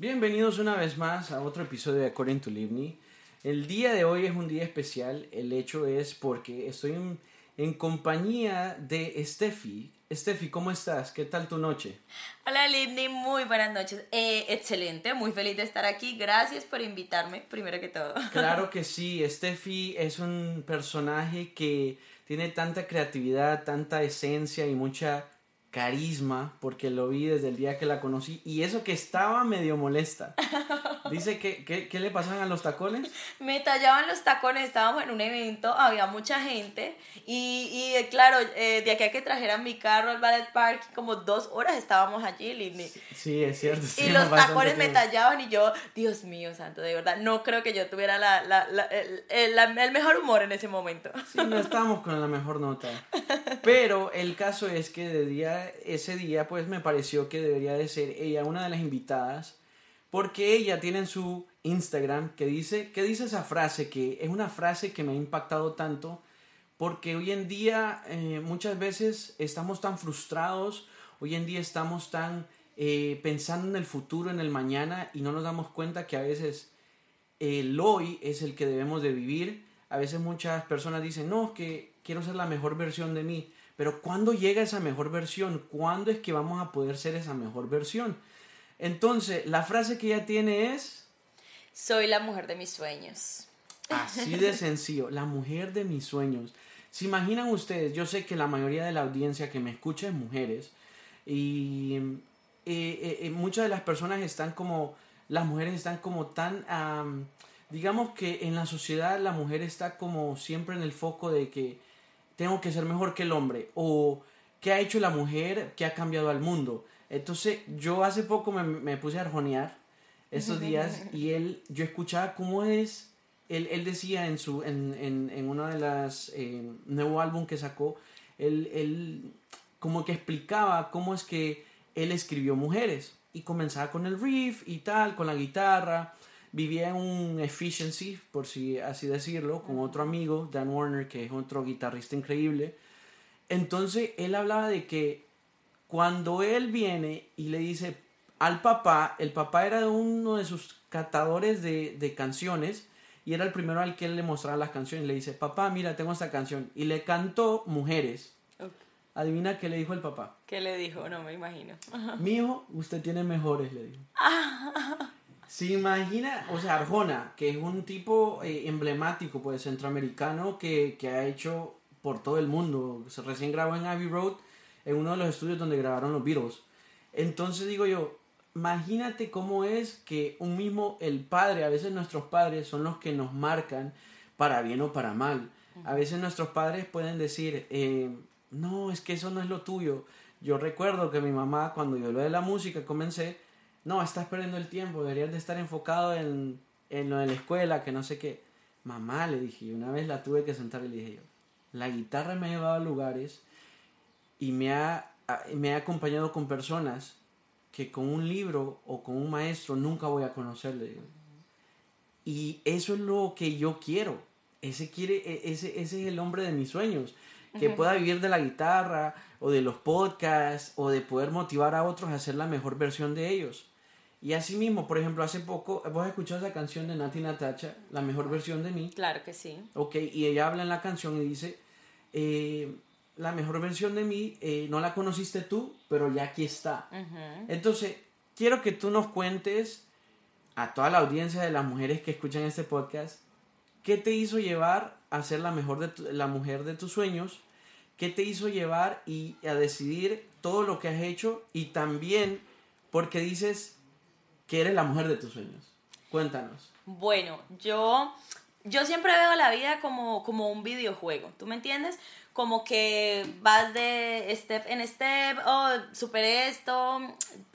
Bienvenidos una vez más a otro episodio de According to Livni. El día de hoy es un día especial. El hecho es porque estoy en, en compañía de Steffi. Steffi, ¿cómo estás? ¿Qué tal tu noche? Hola Livni, muy buenas noches. Eh, excelente, muy feliz de estar aquí. Gracias por invitarme, primero que todo. Claro que sí, Steffi es un personaje que tiene tanta creatividad, tanta esencia y mucha carisma, porque lo vi desde el día que la conocí, y eso que estaba medio molesta. Dice que, ¿qué le pasaban a los tacones? Me tallaban los tacones, estábamos en un evento, había mucha gente, y, y eh, claro, eh, de aquí a que trajeran mi carro al Ballet Park, como dos horas estábamos allí, Lindy. Sí, es cierto. y los tacones me tallaban, y yo, Dios mío, santo, de verdad, no creo que yo tuviera la, la, la, el, el, el, mejor humor en ese momento. Sí, no estábamos con la mejor nota. Pero el caso es que de día ese día pues me pareció que debería de ser ella una de las invitadas porque ella tiene en su Instagram que dice, que dice esa frase, que es una frase que me ha impactado tanto porque hoy en día eh, muchas veces estamos tan frustrados, hoy en día estamos tan eh, pensando en el futuro, en el mañana y no nos damos cuenta que a veces el hoy es el que debemos de vivir. A veces muchas personas dicen, no, que quiero ser la mejor versión de mí. Pero ¿cuándo llega esa mejor versión? ¿Cuándo es que vamos a poder ser esa mejor versión? Entonces, la frase que ella tiene es... Soy la mujer de mis sueños. Así de sencillo, la mujer de mis sueños. ¿Se imaginan ustedes? Yo sé que la mayoría de la audiencia que me escucha es mujeres y eh, eh, eh, muchas de las personas están como, las mujeres están como tan, digamos que en la sociedad la mujer está como siempre en el foco de que tengo que ser mejor que el hombre o qué ha hecho la mujer que ha cambiado al mundo. Entonces yo hace poco me, me puse a arjonear estos días y él, yo escuchaba cómo es, él, él decía en, su, en, en, en una de las eh, nuevo álbum que sacó, él, él como que explicaba cómo es que él escribió mujeres y comenzaba con el riff y tal, con la guitarra vivía en un efficiency, por si así decirlo, con otro amigo, Dan Warner, que es otro guitarrista increíble. Entonces él hablaba de que cuando él viene y le dice al papá, el papá era uno de sus catadores de, de canciones y era el primero al que él le mostraba las canciones. Le dice, papá, mira, tengo esta canción. Y le cantó Mujeres. Adivina qué le dijo el papá. ¿Qué le dijo? No me imagino. Mi hijo, usted tiene mejores, le dijo. Se imagina, o sea, Arjona, que es un tipo eh, emblemático, pues, centroamericano, que, que, ha hecho por todo el mundo. Se recién grabó en Abbey Road, en uno de los estudios donde grabaron los Beatles. Entonces digo yo, imagínate cómo es que un mismo, el padre, a veces nuestros padres son los que nos marcan para bien o para mal. A veces nuestros padres pueden decir, eh, no, es que eso no es lo tuyo. Yo recuerdo que mi mamá, cuando yo lo de la música comencé, no, estás perdiendo el tiempo, deberías de estar enfocado en, en lo de la escuela, que no sé qué. Mamá, le dije, una vez la tuve que sentar y le dije yo, la guitarra me ha llevado a lugares y me ha, me ha acompañado con personas que con un libro o con un maestro nunca voy a conocer, le digo. Y eso es lo que yo quiero. Ese, quiere, e, ese, ese es el hombre de mis sueños. Que pueda vivir de la guitarra o de los podcasts o de poder motivar a otros a ser la mejor versión de ellos. Y así mismo, por ejemplo, hace poco, ¿vos has escuchado esa canción de Nati Natacha, La mejor versión de mí? Claro que sí. Ok, y ella habla en la canción y dice, eh, la mejor versión de mí eh, no la conociste tú, pero ya aquí está. Entonces, quiero que tú nos cuentes a toda la audiencia de las mujeres que escuchan este podcast, ¿qué te hizo llevar a ser la, mejor de la mujer de tus sueños? ¿Qué te hizo llevar y a decidir todo lo que has hecho? Y también porque dices, que eres la mujer de tus sueños. Cuéntanos. Bueno, yo, yo siempre veo la vida como, como un videojuego, ¿tú me entiendes? Como que vas de step en step, oh, superé esto,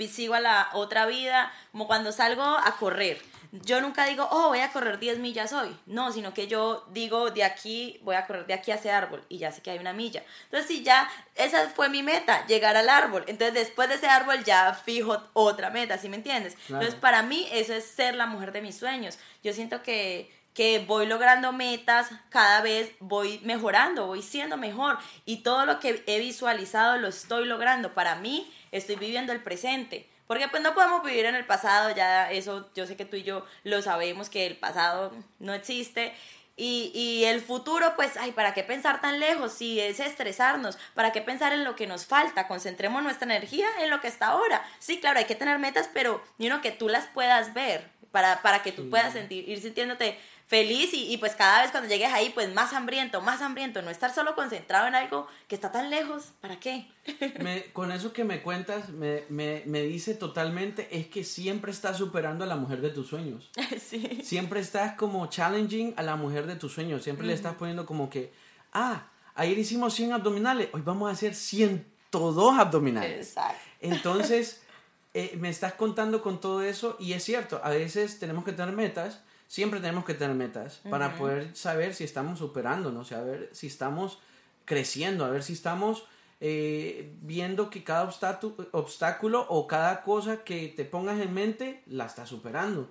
sigo a la otra vida, como cuando salgo a correr yo nunca digo, oh, voy a correr 10 millas hoy. No, sino que yo digo, de aquí, voy a correr de aquí a ese árbol y ya sé que hay una milla. Entonces, si ya, esa fue mi meta, llegar al árbol. Entonces, después de ese árbol ya fijo otra meta, ¿sí me entiendes? Entonces, para mí, eso es ser la mujer de mis sueños. Yo siento que que voy logrando metas, cada vez voy mejorando, voy siendo mejor y todo lo que he visualizado lo estoy logrando. Para mí, estoy viviendo el presente Porque pues no podemos vivir en el pasado, ya eso yo sé que tú y yo lo sabemos, que el pasado no existe. Y, y, el futuro, pues, ay, ¿para qué pensar tan lejos? Si es estresarnos, ¿para qué pensar en lo que nos falta? Concentremos nuestra energía en lo que está ahora. Sí, claro, hay que tener metas, pero you know, que tú las puedas ver, para, para que tú puedas sentir, ir sintiéndote feliz y, y, pues cada vez cuando llegues ahí, pues más hambriento, más hambriento, no estar solo concentrado en algo que está tan lejos, ¿para qué? Me, con eso que me cuentas, me, me, me, dice totalmente, es que siempre estás superando a la mujer de tus sueños. Sí. Siempre estás como challenging a la mujer de tus sueños, siempre le estás poniendo como que, ah, ayer hicimos 100 abdominales, hoy vamos a hacer 102 abdominales. Exacto. Entonces, eh, me estás contando con todo eso y es cierto, a veces tenemos que tener metas siempre tenemos que tener metas para poder saber si estamos superándonos, saber si estamos creciendo, a ver si estamos eh, viendo que cada obstáculo o cada cosa que te pongas en mente la estás superando.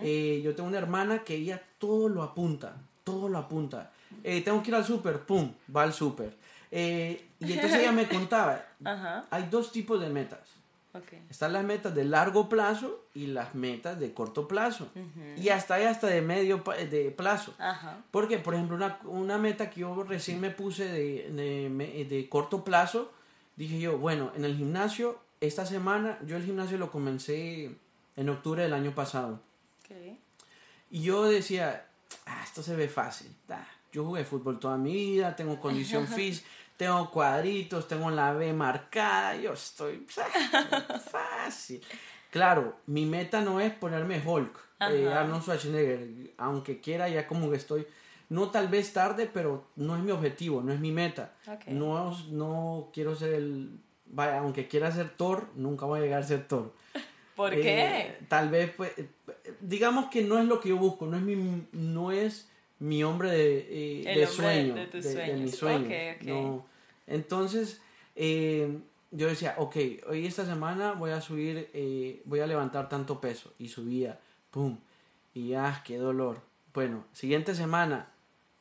Eh, yo tengo una hermana que ella todo lo apunta, todo lo apunta. Eh, tengo que ir al súper, pum, va al súper. y entonces ella me contaba, hay dos tipos de metas. Están las metas de largo plazo y las metas de corto plazo. Y hasta hay hasta de medio de plazo. Porque, por ejemplo, una, una, meta que yo recién me puse de, de, de, corto plazo, dije yo, bueno, en el gimnasio, esta semana, yo el gimnasio lo comencé en octubre del año pasado. Y yo decía, ah, esto se ve fácil. Yo jugué fútbol toda mi vida, tengo condición física tengo cuadritos, tengo la B marcada, yo estoy fácil. Claro, mi meta no es ponerme Hulk, eh, Arnold Schwarzenegger, aunque quiera ya como que estoy, no tal vez tarde, pero no es mi objetivo, no es mi meta. No, no quiero ser el, vaya, aunque quiera ser Thor, nunca voy a llegar a ser Thor. ¿Por qué? Eh, tal vez, pues, digamos que no es lo que yo busco, no es mi, no es mi hombre de, eh, de sueño, de, de, mi sueño. No. Entonces, eh, yo decía, ok, hoy esta semana voy a subir, eh, voy a levantar tanto peso. Y subía, pum, y ah, qué dolor. Bueno, siguiente semana,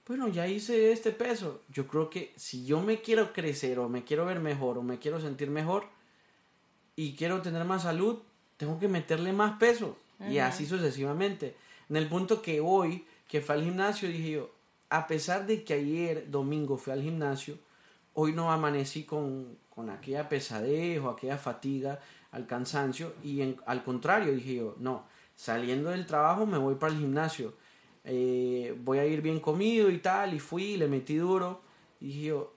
bueno, ya hice este peso. Yo creo que si yo me quiero crecer o me quiero ver mejor o me quiero sentir mejor y quiero tener más salud, tengo que meterle más peso. Y así sucesivamente. En el punto que hoy que fue al gimnasio, dije yo, a pesar de que ayer domingo fui al gimnasio, hoy no amanecí con, con aquella pesadez o aquella fatiga, al cansancio, y en, al contrario, dije yo, no, saliendo del trabajo me voy para el gimnasio, eh, voy a ir bien comido y tal, y fui, le metí duro, y dije yo,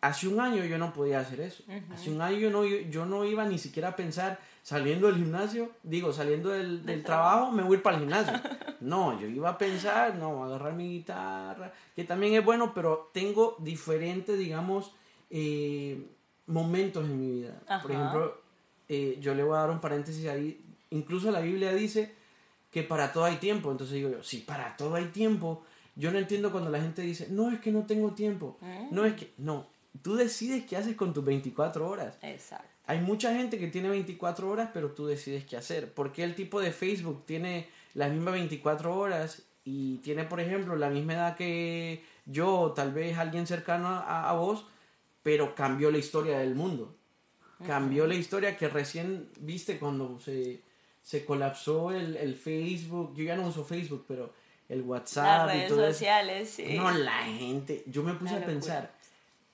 hace un año yo no podía hacer eso, hace un año yo no, yo no iba ni siquiera a pensar, saliendo del gimnasio, digo, saliendo del, del trabajo, me voy a ir para el gimnasio. No, yo iba a pensar, no, agarrar mi guitarra, que también es bueno, pero tengo diferentes, digamos, eh, momentos en mi vida. Por ejemplo, eh, yo le voy a dar un paréntesis ahí, incluso la Biblia dice que para todo hay tiempo, entonces digo yo, si para todo hay tiempo, yo no entiendo cuando la gente dice, no es que no tengo tiempo, no es que, no, tú decides qué haces con tus 24 horas. Exacto. Hay mucha gente que tiene 24 horas, pero tú decides qué hacer. Porque el tipo de Facebook tiene las mismas 24 horas y tiene, por ejemplo, la misma edad que yo, tal vez alguien cercano a, vos, pero cambió la historia del mundo. Cambió la historia que recién viste cuando se, se colapsó el, el, Facebook. Yo ya no uso Facebook, pero el WhatsApp. Las redes sociales, sí. No, la gente. Yo me puse a pensar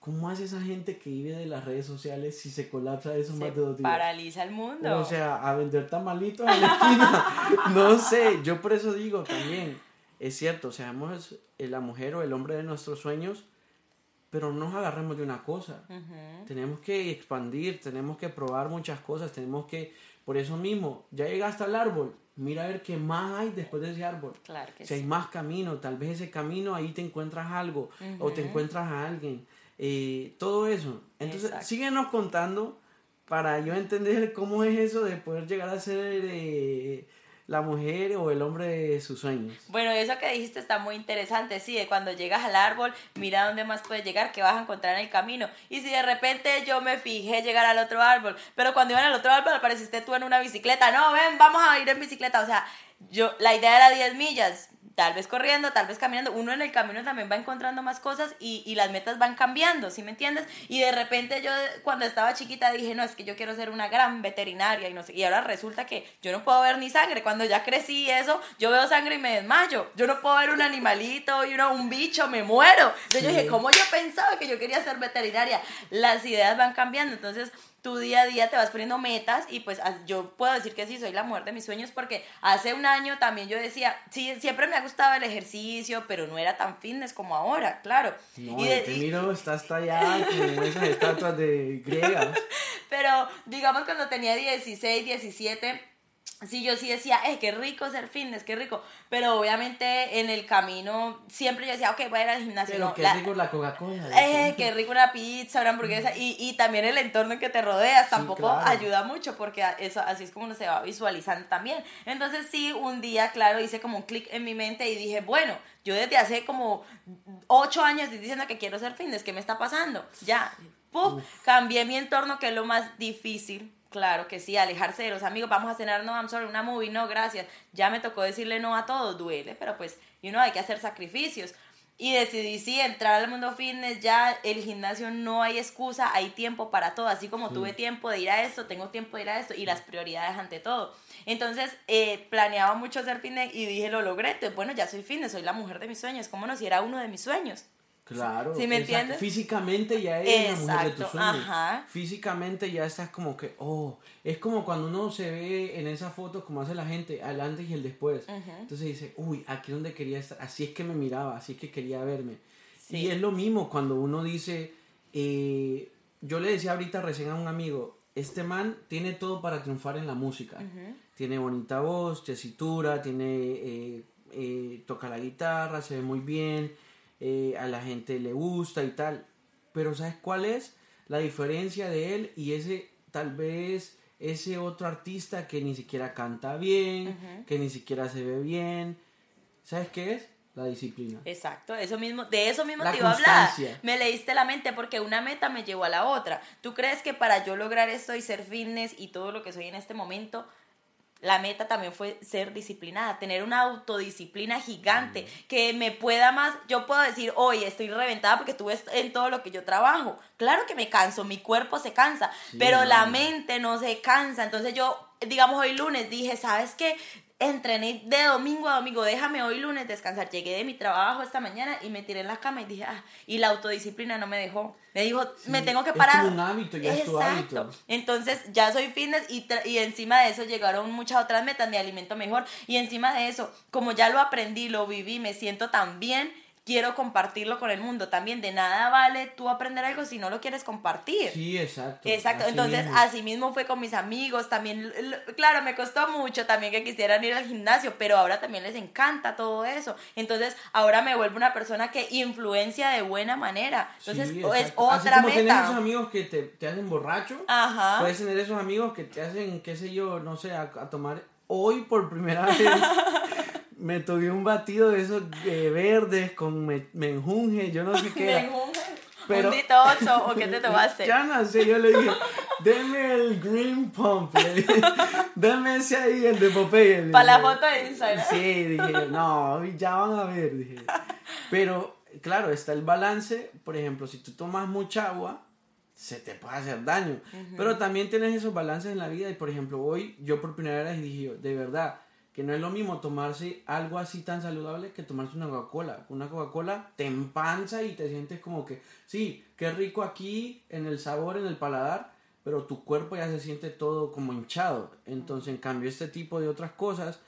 ¿Cómo hace esa gente que vive de las redes sociales si se colapsa eso más de dos días? Paraliza el mundo. O sea, a vender tamalitos en la esquina. no sé, yo por eso digo también, es cierto, seamos la mujer o el hombre de nuestros sueños, pero no nos agarremos de una cosa. Tenemos que expandir, tenemos que probar muchas cosas, tenemos que, por eso mismo, ya llegaste al árbol, mira a ver qué más hay después de ese árbol. Claro que si hay más camino, tal vez ese camino ahí te encuentras algo o te encuentras a alguien eh, todo eso. Entonces, síguenos contando para yo entender cómo es eso de poder llegar a ser eh, la mujer o el hombre de sus sueños. Bueno, eso que dijiste está muy interesante, sí, de cuando llegas al árbol, mira dónde más puedes llegar, qué vas a encontrar en el camino. Y si de repente yo me fijé llegar al otro árbol, pero cuando iban al otro árbol apareciste tú en una bicicleta, no, ven, vamos a ir en bicicleta, o sea, yo, la idea era 10 millas, tal vez corriendo, tal vez caminando, uno en el camino también va encontrando más cosas y, y, las metas van cambiando, ¿sí me entiendes? Y de repente yo cuando estaba chiquita dije, no, es que yo quiero ser una gran veterinaria y no sé, y ahora resulta que yo no puedo ver ni sangre, cuando ya crecí eso, yo veo sangre y me desmayo, yo no puedo ver un animalito y uno, un bicho, me muero. Entonces yo dije, ¿cómo yo pensaba que yo quería ser veterinaria? Las ideas van cambiando, entonces tu día a día te vas poniendo metas y pues yo puedo decir que sí, soy la mujer de mis sueños porque hace un año también yo decía, sí, siempre me ha gustado el ejercicio, pero no era tan fitness como ahora, claro. No, y te miro, estás allá con esas estatuas de griegas. pero digamos cuando tenía 16, 17 Sí, yo sí decía, eh, qué rico ser fitness, qué rico. Pero obviamente en el camino siempre yo decía, ok, voy a ir al gimnasio. Pero qué rico la Coca-Cola. Eh, qué rico una pizza, una hamburguesa. Y, y también el entorno en que te rodeas tampoco ayuda mucho porque eso, así es como uno se va visualizando también. Entonces sí, un día, claro, hice como un clic en mi mente y dije, bueno, yo desde hace como ocho años estoy diciendo que quiero ser fitness, ¿qué me está pasando? Ya, Puf, cambié mi entorno, que es lo más difícil Claro que sí, alejarse de los amigos, vamos a cenar, no, I'm sorry, una movie, no, gracias. Ya me tocó decirle no a todo, duele, pero pues, y uno hay que hacer sacrificios. Y decidí, sí, entrar al mundo fitness, ya el gimnasio no hay excusa, hay tiempo para todo. Así como tuve tiempo de ir a esto, tengo tiempo de ir a esto y las prioridades ante todo. Entonces, eh, planeaba mucho hacer fitness y dije, lo logré. Entonces, bueno, ya soy fitness, soy la mujer de mis sueños. ¿Cómo no? Si era uno de mis sueños. Claro. ¿Sí me entiendes? Físicamente ya eres la mujer de tus sueños. Físicamente ya estás como que, oh, es como cuando uno se ve en esas fotos como hace la gente, al antes y el después. Entonces dice, uy, aquí es donde quería estar, así es que me miraba, así es que quería verme. Y es lo mismo cuando uno dice, eh, yo le decía ahorita recién a un amigo, este man tiene todo para triunfar en la música. Tiene bonita voz, tesitura, tiene, eh, eh, toca la guitarra, se ve muy bien eh, a la gente le gusta y tal. Pero ¿sabes cuál es la diferencia de él y ese tal vez ese otro artista que ni siquiera canta bien, que ni siquiera se ve bien? ¿Sabes qué es? La disciplina. Exacto, eso mismo, de eso mismo te iba a hablar. Me leíste la mente porque una meta me llevó a la otra. ¿Tú crees que para yo lograr esto y ser fitness y todo lo que soy en este momento, la meta también fue ser disciplinada, tener una autodisciplina gigante, que me pueda más, yo puedo decir, hoy estoy reventada porque estuve en todo lo que yo trabajo. Claro que me canso, mi cuerpo se cansa, pero la mente no se cansa. Entonces yo, digamos, hoy lunes dije, ¿sabes qué? Entrené de domingo a domingo, déjame hoy lunes descansar. Llegué de mi trabajo esta mañana y me tiré en la cama y dije, ah, y la autodisciplina no me dejó. Me dijo, me tengo que parar. Es un hábito, ya es tu hábito. Entonces ya soy fitness y, y encima de eso llegaron muchas otras metas, me alimento mejor y encima de eso, como ya lo aprendí, lo viví, me siento tan bien quiero compartirlo con el mundo. También de nada vale tú aprender algo si no lo quieres compartir. Sí, exacto. Exacto. Entonces, así mismo fue con mis amigos. También, claro, me costó mucho también que quisieran ir al gimnasio, pero ahora también les encanta todo eso. Entonces, ahora me vuelvo una persona que influencia de buena manera. Entonces, es otra así como Tienes esos amigos que te, te hacen borracho. Ajá. Puedes tener esos amigos que te hacen, qué sé yo, no sé, a, a tomar hoy por primera vez me tomé un batido de esos eh, verdes con menjunje, yo no sé qué. Pero, ¿Un dito ocho o qué te tomaste? Ya no sé, yo le dije, denme el green pump, le dije, denme ese ahí, el de Popeye. Para la foto de Instagram. Sí, dije, no, ya van a ver, dije. Pero, claro, está el balance, por ejemplo, si tú tomas mucha agua, se te puede hacer daño. Pero también tienes esos balances en la vida y, por ejemplo, hoy yo por primera vez dije, de verdad, que no es lo mismo tomarse algo así tan saludable que tomarse una Coca-Cola. Una Coca-Cola te empanza y te sientes como que, sí, qué rico aquí en el sabor, en el paladar, pero tu cuerpo ya se siente todo como hinchado. Entonces, en cambio, este tipo de otras cosas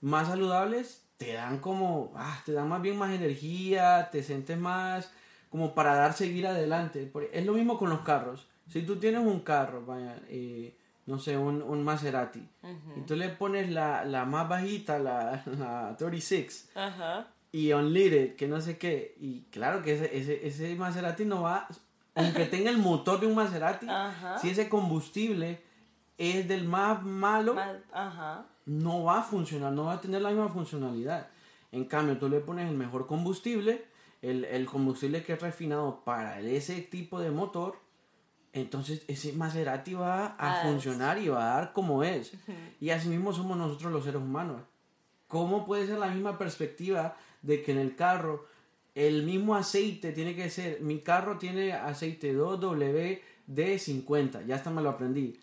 más saludables te dan como, ah, te dan más bien más energía, te sientes más como para dar seguir adelante. Es lo mismo con los carros. Si tú tienes un carro, vaya, eh, no sé, un, un Maserati. Y tú le pones la, la más bajita, la, la 36. Ajá. Y unleaded, que no sé qué. Y claro que ese, ese, ese Maserati no va, aunque tenga el motor de un Maserati, si ese combustible es del más malo, no va a funcionar, no va a tener la misma funcionalidad. En cambio, tú le pones el mejor combustible, el, el combustible que es refinado para ese tipo de motor, entonces ese Maserati va a funcionar y va a dar como es. Y así mismo somos nosotros los seres humanos. ¿cómo puede ser la misma perspectiva de que en el carro el mismo aceite tiene que ser, mi carro tiene aceite 2WD50, ya hasta me lo aprendí.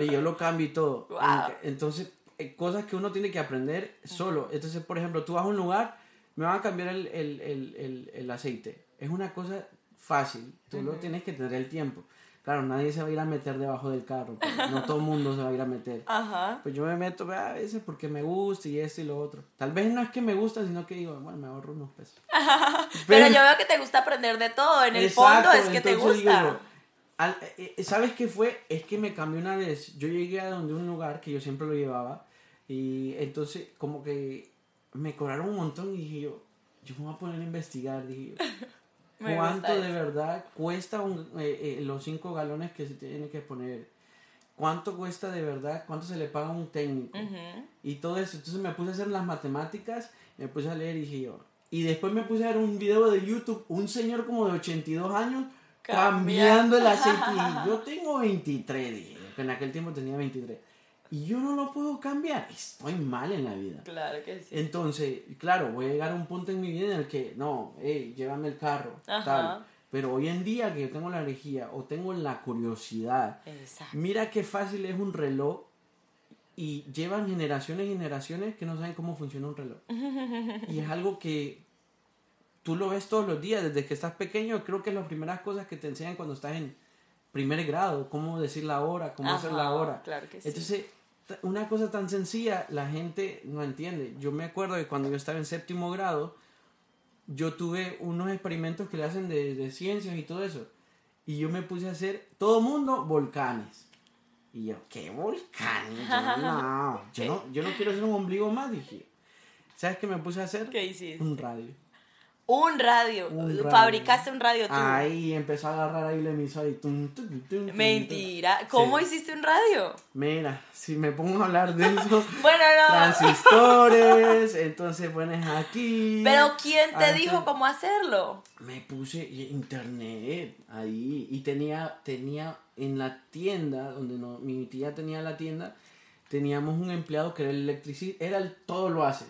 Y yo lo cambio y todo. Entonces, eh, cosas que uno tiene que aprender solo. Entonces, por ejemplo, tú vas a un lugar, me van a cambiar el, el, el, el aceite. Es una cosa fácil, tú lo tienes que tener el tiempo. Claro, nadie se va a ir a meter debajo del carro, pues, no todo el mundo se va a ir a meter. Ajá. Pues yo me meto a veces porque me gusta y esto y lo otro. Tal vez no es que me gusta, sino que digo, bueno, me ahorro unos pesos. Pero, yo veo que te gusta aprender de todo, en el fondo es que te gusta. Eh, eh, ¿Sabes qué fue? Es que me cambió una vez. Yo llegué a donde un lugar que yo siempre lo llevaba y entonces como que me cobraron un montón y dije yo, yo me voy a poner a investigar, dije yo. ¿Cuánto de verdad cuesta eh, los cinco galones que se tiene que poner? ¿Cuánto cuesta de verdad? ¿Cuánto se le paga a un técnico? Y todo eso. Entonces me puse a hacer las matemáticas, me puse a leer y dije yo. Y después me puse a ver un video de YouTube, un señor como de 82 años cambiando el aceite. Yo tengo 23, que en aquel tiempo tenía 23. Y yo no lo puedo cambiar. Estoy mal en la vida. Claro que sí. Entonces, claro, voy a llegar a un punto en mi vida en el que, no, hey, llévame el carro. Tal. Pero hoy en día que yo tengo la energía o tengo la curiosidad, mira qué fácil es un reloj y llevan generaciones y generaciones que no saben cómo funciona un reloj. y es algo que tú lo ves todos los días, desde que estás pequeño, creo que es las primeras cosas que te enseñan cuando estás en primer grado, cómo decir la hora, cómo hacer la hora. Claro que sí. Entonces, una cosa tan sencilla, la gente no entiende. Yo me acuerdo que cuando yo estaba en séptimo grado, yo tuve unos experimentos que le hacen de, de ciencias y todo eso. Y yo me puse a hacer, todo mundo, volcanes. Y yo, ¿qué volcanes? Yo, no, yo no, yo no quiero ser un ombligo más, dije. ¿Sabes qué me puse a hacer? ¿Qué hiciste? Un radio. Un radio. Fabricaste un radio tú. Ahí empezó a agarrar ahí la emisora y tum, Mentira. ¿Cómo hiciste un radio? Mira, si me pongo a hablar de eso. bueno, no. Transistores, entonces pones aquí. Pero ¿quién te dijo cómo hacerlo? Me puse internet ahí y tenía, tenía en la tienda, donde no, mi tía tenía la tienda, teníamos un empleado que era el electricista, era el todo lo hace.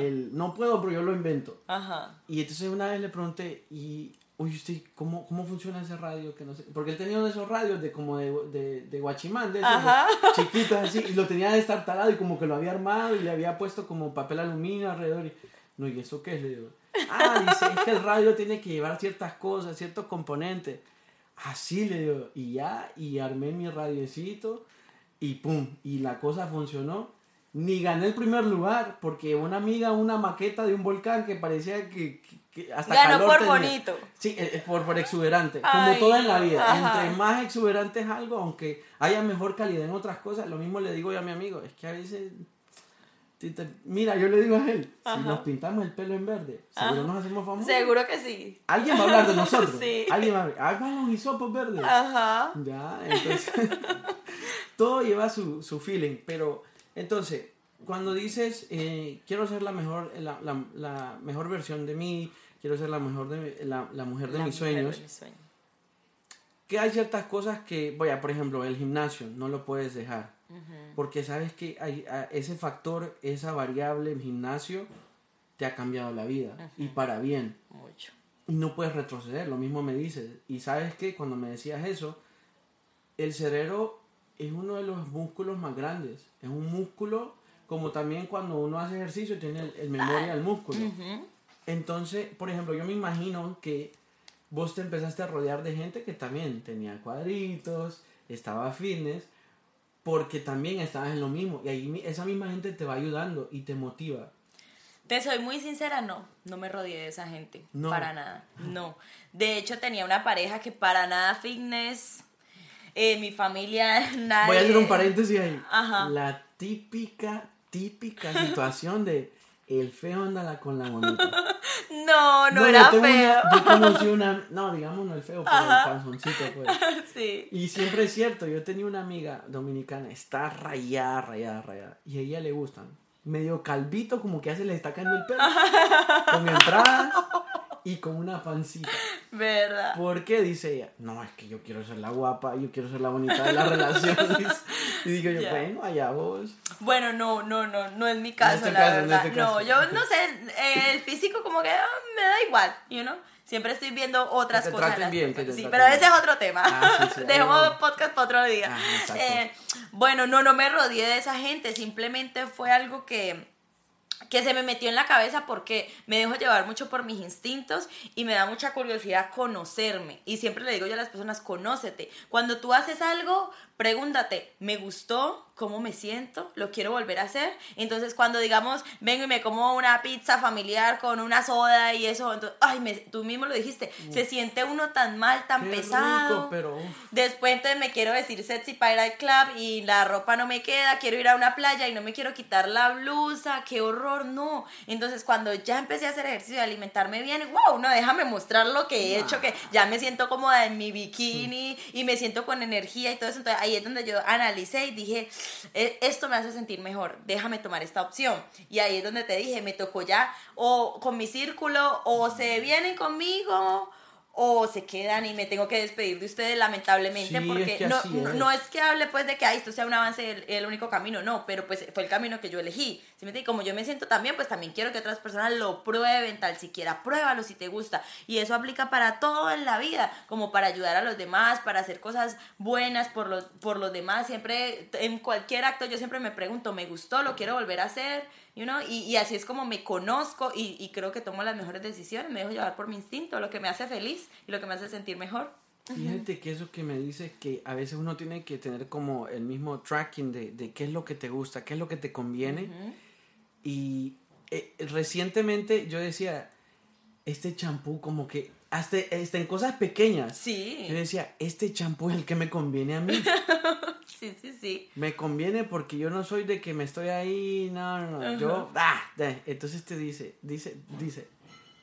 El, no puedo, pero yo lo invento. Ajá. Y entonces una vez le pregunté, y, oye, usted, ¿cómo, cómo funciona ese radio? Que no sé, porque él tenía uno de esos radios de como de, de, de guachimán, de esos chiquitos así, y lo tenía destartalado y como que lo había armado y le había puesto como papel aluminio alrededor. Y, no, ¿y eso qué es? Le digo, ah, dice, es que el radio tiene que llevar ciertas cosas, ciertos componentes. Así le digo, y ya, y armé mi radiocito y pum, y la cosa funcionó. Ni gané el primer lugar, porque una amiga, una maqueta de un volcán que parecía que, hasta Ganó por bonito. Sí, eh, eh, por, por exuberante, como todo en la vida. Entre más exuberante es algo, aunque haya mejor calidad en otras cosas, lo mismo le digo yo a mi amigo, es que a veces Mira, yo le digo a él, si nos pintamos el pelo en verde, ¿seguro nos hacemos famosos? Seguro que sí. Alguien va a hablar de nosotros. sí. Alguien va a hablar, hagan hisopos verdes. Ajá. Ya, entonces, todo lleva su, su feeling, pero entonces, cuando dices, eh, quiero ser la mejor, la, la, la, mejor versión de mí, quiero ser la mejor de la, la mujer de mis sueños, que hay ciertas cosas que, vaya, por ejemplo, el gimnasio, no lo puedes dejar porque sabes que hay, ese factor, esa variable, el gimnasio, te ha cambiado la vida. Y para bien. Mucho. Y no puedes retroceder, lo mismo me dices. Y sabes que cuando me decías eso, el cerebro es uno de los músculos más grandes. Es un músculo, como también cuando uno hace ejercicio, tiene el, memoria del músculo. Entonces, por ejemplo, yo me imagino que vos te empezaste a rodear de gente que también tenía cuadritos, estaba fitness, porque también estabas en lo mismo y ahí esa misma gente te va ayudando y te motiva. Te soy muy sincera, no, no me rodeé de esa gente, no. para nada, no. De hecho tenía una pareja que para nada fitness, eh, mi familia, nadie... Voy a hacer un paréntesis ahí. Ajá. La típica, típica situación de el feo anda con la bonita. No, no, era feo. yo conocí una, no, digamos no el feo, pero el panzoncito, pues. Sí. Y siempre es cierto, yo tenía una amiga dominicana, está rayada, rayada, rayada, y a ella le gustan. Medio calvito, como que hace le está cayendo el pelo, con entrada y con una pancita. ¿Verdad? ¿Por qué? Dice ella, no, es que yo quiero ser la guapa, yo quiero ser la bonita de la relación. y digo yo, bueno, allá vos. Bueno, no, no, no, no es mi caso, este la verdad. Este no, yo no sé, el físico como que ah, me da igual, you know. Siempre estoy viendo otras que te cosas. Bien, que te sí, pero ese es otro tema. Ah, Dejemos podcast para otro día. Ah, eh, bueno, no, no me rodeé de esa gente. Simplemente fue algo que que se me metió en la cabeza porque me dejo llevar mucho por mis instintos y me da mucha curiosidad conocerme. Y siempre le digo yo a las personas, conócete. Cuando tú haces algo, pregúntate, ¿me gustó? ¿Cómo me siento? ¿Lo quiero volver a hacer? Entonces, cuando digamos, vengo y me como una pizza familiar con una soda y eso, entonces, ay, me, tú mismo lo dijiste, se siente uno tan mal, tan pesado. pero, Después, entonces me quiero decir sexy para ir al club y la ropa no me queda, quiero ir a una playa y no me quiero quitar la blusa, qué horror, no. Entonces, cuando ya empecé a hacer ejercicio y alimentarme bien, wow, no, déjame mostrar lo que he hecho, que ya me siento cómoda en mi bikini y me siento con energía y todo eso. Entonces, ahí es donde yo analicé y dije, e, esto me hace sentir mejor, déjame tomar esta opción. Y ahí es donde te dije, me tocó ya o con mi círculo o se vienen conmigo o se quedan y me tengo que despedir de ustedes lamentablemente porque no, no es que hable pues de que esto sea un avance el, el, único camino, no, pero pues fue el camino que yo elegí. ¿sí me como yo me siento también, pues también quiero que otras personas lo prueben, tal siquiera, pruébalo si te gusta. Y eso aplica para todo en la vida, como para ayudar a los demás, para hacer cosas buenas por los, por los demás. Siempre, en cualquier acto, yo siempre me pregunto, ¿me gustó? ¿Lo quiero volver a hacer? You know? y, y, así es como me conozco y, y, creo que tomo las mejores decisiones, me dejo llevar por mi instinto, lo que me hace feliz y lo que me hace sentir mejor. Fíjate que eso que me dice que a veces uno tiene que tener como el mismo tracking de, de qué es lo que te gusta, qué es lo que te conviene. Y eh, recientemente yo decía, este champú como que hasta, hasta, en cosas pequeñas. Sí. Yo decía, este champú es el que me conviene a mí. Sí, sí, sí. Me conviene porque yo no soy de que me estoy ahí, no, no, no. Yo, ah, entonces te dice, dice, dice,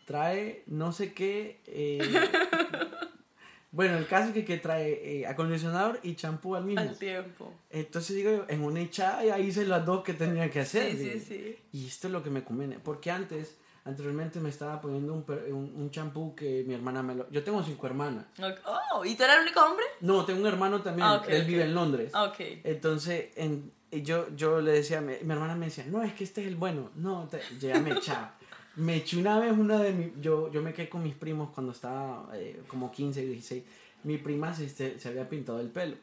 trae no sé qué. Eh, bueno, el caso es que, que trae eh, acondicionador y champú al mismo. Al tiempo. Entonces digo, en una echada ya hice las dos que tenía que hacer. Sí, sí, sí. Y esto es lo que me conviene. Porque antes Anteriormente me estaba poniendo un champú un, que mi hermana me lo... Yo tengo cinco hermanas. Oh, ¿y tú eres el único hombre? No, tengo un hermano también. Ah, él vive en Londres. Entonces, en, yo, yo le decía, mi, mi, hermana me decía, no, es que este es el bueno. No, ya me echaba. me eché una vez una de mis... Yo, yo me quedé con mis primos cuando estaba eh, como 15, 16. Mi prima se, se, había pintado el pelo.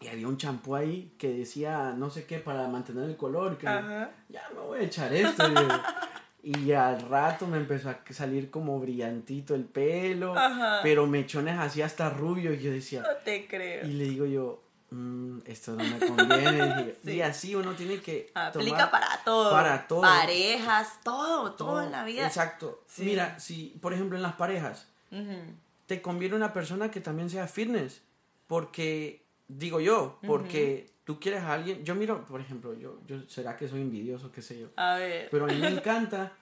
Y había un champú ahí que decía no sé qué para mantener el color. Que ya me voy a echar esto. Y al rato me empezó a salir como brillantito el pelo, pero mechones así hasta rubio. Y yo decía, no te creo. Y le digo yo, mm, esto no me conviene. Y así uno tiene que. Aplica para todo. Para todo. Parejas, todo, todo, en la vida. Exacto. Mira, si, por ejemplo, en las parejas, te conviene una persona que también sea fitness. Porque, digo yo, porque tú quieres a alguien, yo miro, por ejemplo, yo, yo será que soy envidioso, qué sé yo. A ver. Pero a mí me encanta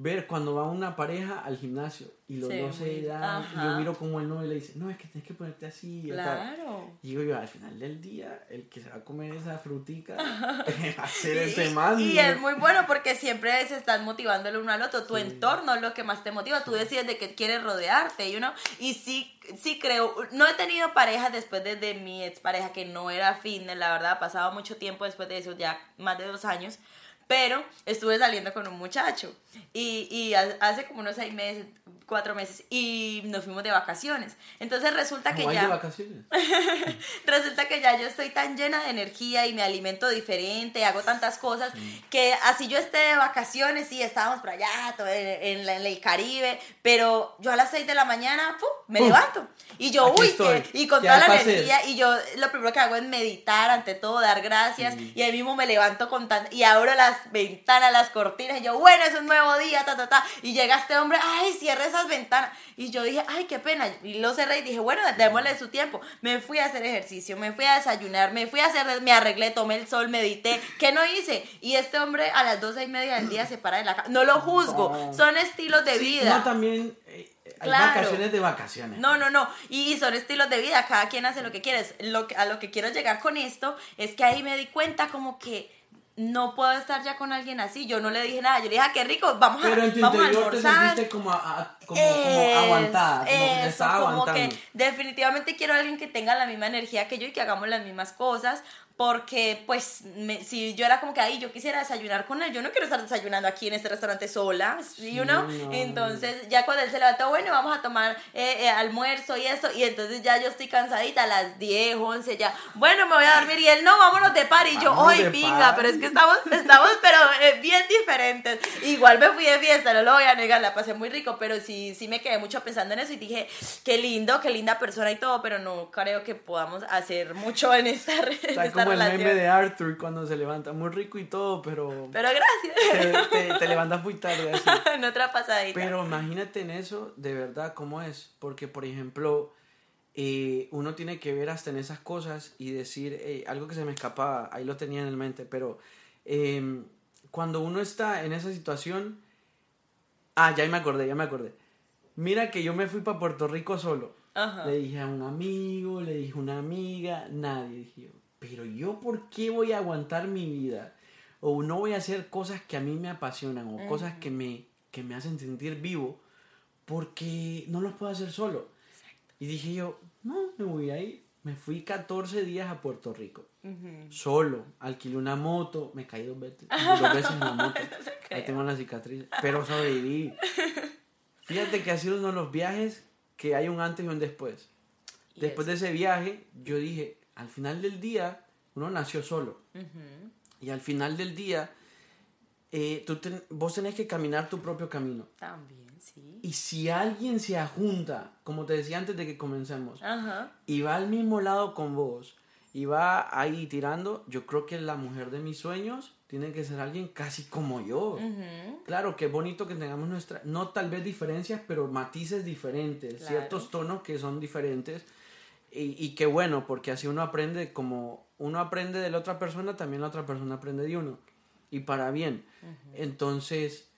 ver cuando va una pareja al gimnasio y los dos se dan y yo miro como el novio le dice, no, es que tienes que ponerte así. Claro. Y digo yo, al final del día, el que se va a comer esa frutica va a ser ese más. Y, es muy bueno porque siempre se están motivando el uno al otro. Tu entorno es lo que más te motiva. Tú decides de qué quieres rodearte, you know? Y sí, sí creo, no he tenido pareja después de, de mi expareja que no era fitness, la verdad, ha pasado mucho tiempo después de eso, ya más de dos años. Pero estuve saliendo con un muchacho y, y hace como unos seis meses, cuatro meses y nos fuimos de vacaciones. Entonces resulta que ya... De vacaciones? resulta que ya yo estoy tan llena de energía y me alimento diferente, hago tantas cosas, que así yo esté de vacaciones, sí, estábamos por allá, en, el Caribe, pero yo a las seis de la mañana, me levanto. Y yo, uy, y con toda la energía, y yo lo primero que hago es meditar ante todo, dar gracias, y ahí mismo me levanto con tan, y abro las ventanas, las cortinas, y yo, bueno, es un nuevo día, ta, ta, ta, y llega este hombre, ay, cierra esas ventanas, y yo dije, ay, qué pena, y lo cerré y dije, bueno, démosle su tiempo, me fui a hacer ejercicio, me fui a desayunar, me fui a hacer, me arreglé, tomé el sol, medité, ¿qué no hice? Y este hombre a las doce y media del día se para de la casa, no lo juzgo, son estilos de vida. No, también... Eh, hay vacaciones de vacaciones. No, no, no. Y, son estilos de vida. Cada quien hace lo que quiere. Lo, a lo que quiero llegar con esto es que ahí me di cuenta como que no puedo estar ya con alguien así. Yo no le dije nada, yo le dije, ah, qué rico, vamos Pero a en tu vamos a interior te sentiste como, a- a- como, como Es- aguantada, como que te eso, estaba como aguantando. que definitivamente quiero a alguien que tenga la misma energía que yo y que hagamos las mismas cosas. Porque, pues, me- si yo era como que ahí yo quisiera desayunar con él, yo no quiero estar desayunando aquí en este restaurante sola, you know? no. Entonces, ya cuando él se levantó, bueno, vamos a tomar eh, eh, almuerzo y eso, y entonces ya yo estoy cansadita a las 10, 11, ya, bueno, me voy a dormir, y él, no, vámonos de par, y yo, hoy pinga, party". pero es que estamos, estamos, pero eh, bien diferentes. Igual me fui de fiesta, no lo voy a negar, la pasé muy rico, pero sí, sí me quedé mucho pensando en eso y dije, qué lindo, qué linda persona y todo, pero no creo que podamos hacer mucho en esta, re- como el meme de Arthur cuando se levanta, muy rico y todo, pero Pero gracias. te, te- te levantas muy tarde. así. en otra pasadita. Pero imagínate en eso, de verdad, cómo es. Porque, por ejemplo, eh, uno tiene que ver hasta en esas cosas y decir algo que se me escapaba, ahí lo tenía en el mente, pero eh, cuando uno está en esa situación, ah, ya me acordé, ya me acordé. Mira que yo me fui para Puerto Rico solo. Ajá. Le dije a un amigo, le dije a una amiga, nadie. Dije yo, pero yo, ¿por qué voy a aguantar mi vida? O no voy a hacer cosas que a mí me apasionan o cosas que me, que me hacen sentir vivo porque no los puedo hacer solo. Y dije yo, no, me voy a ir. Me fui 14 días a Puerto Rico. Ujú. Solo. Alquilé una moto. Me caí dos veces, dos veces en la moto. Ahí tengo la cicatriz. Pero sobreviví. Fíjate que ha sido uno de los viajes que hay un antes y un después. Después de ese viaje, yo dije, al final del día, uno nació solo. Y al final del día, eh, tú ten- vos tenés que caminar tu propio camino. También, sí. Y si alguien se ajunta, como te decía antes de que comencemos, Ajá. y va al mismo lado con vos, y va ahí tirando, yo creo que la mujer de mis sueños tiene que ser alguien casi como yo. Claro, qué bonito que tengamos nuestra, no tal vez diferencias, pero matices diferentes, Claro. ciertos tonos que son diferentes. Y, y qué bueno, porque así uno aprende como uno aprende de la otra persona, también la otra persona aprende de uno. Y para bien. Entonces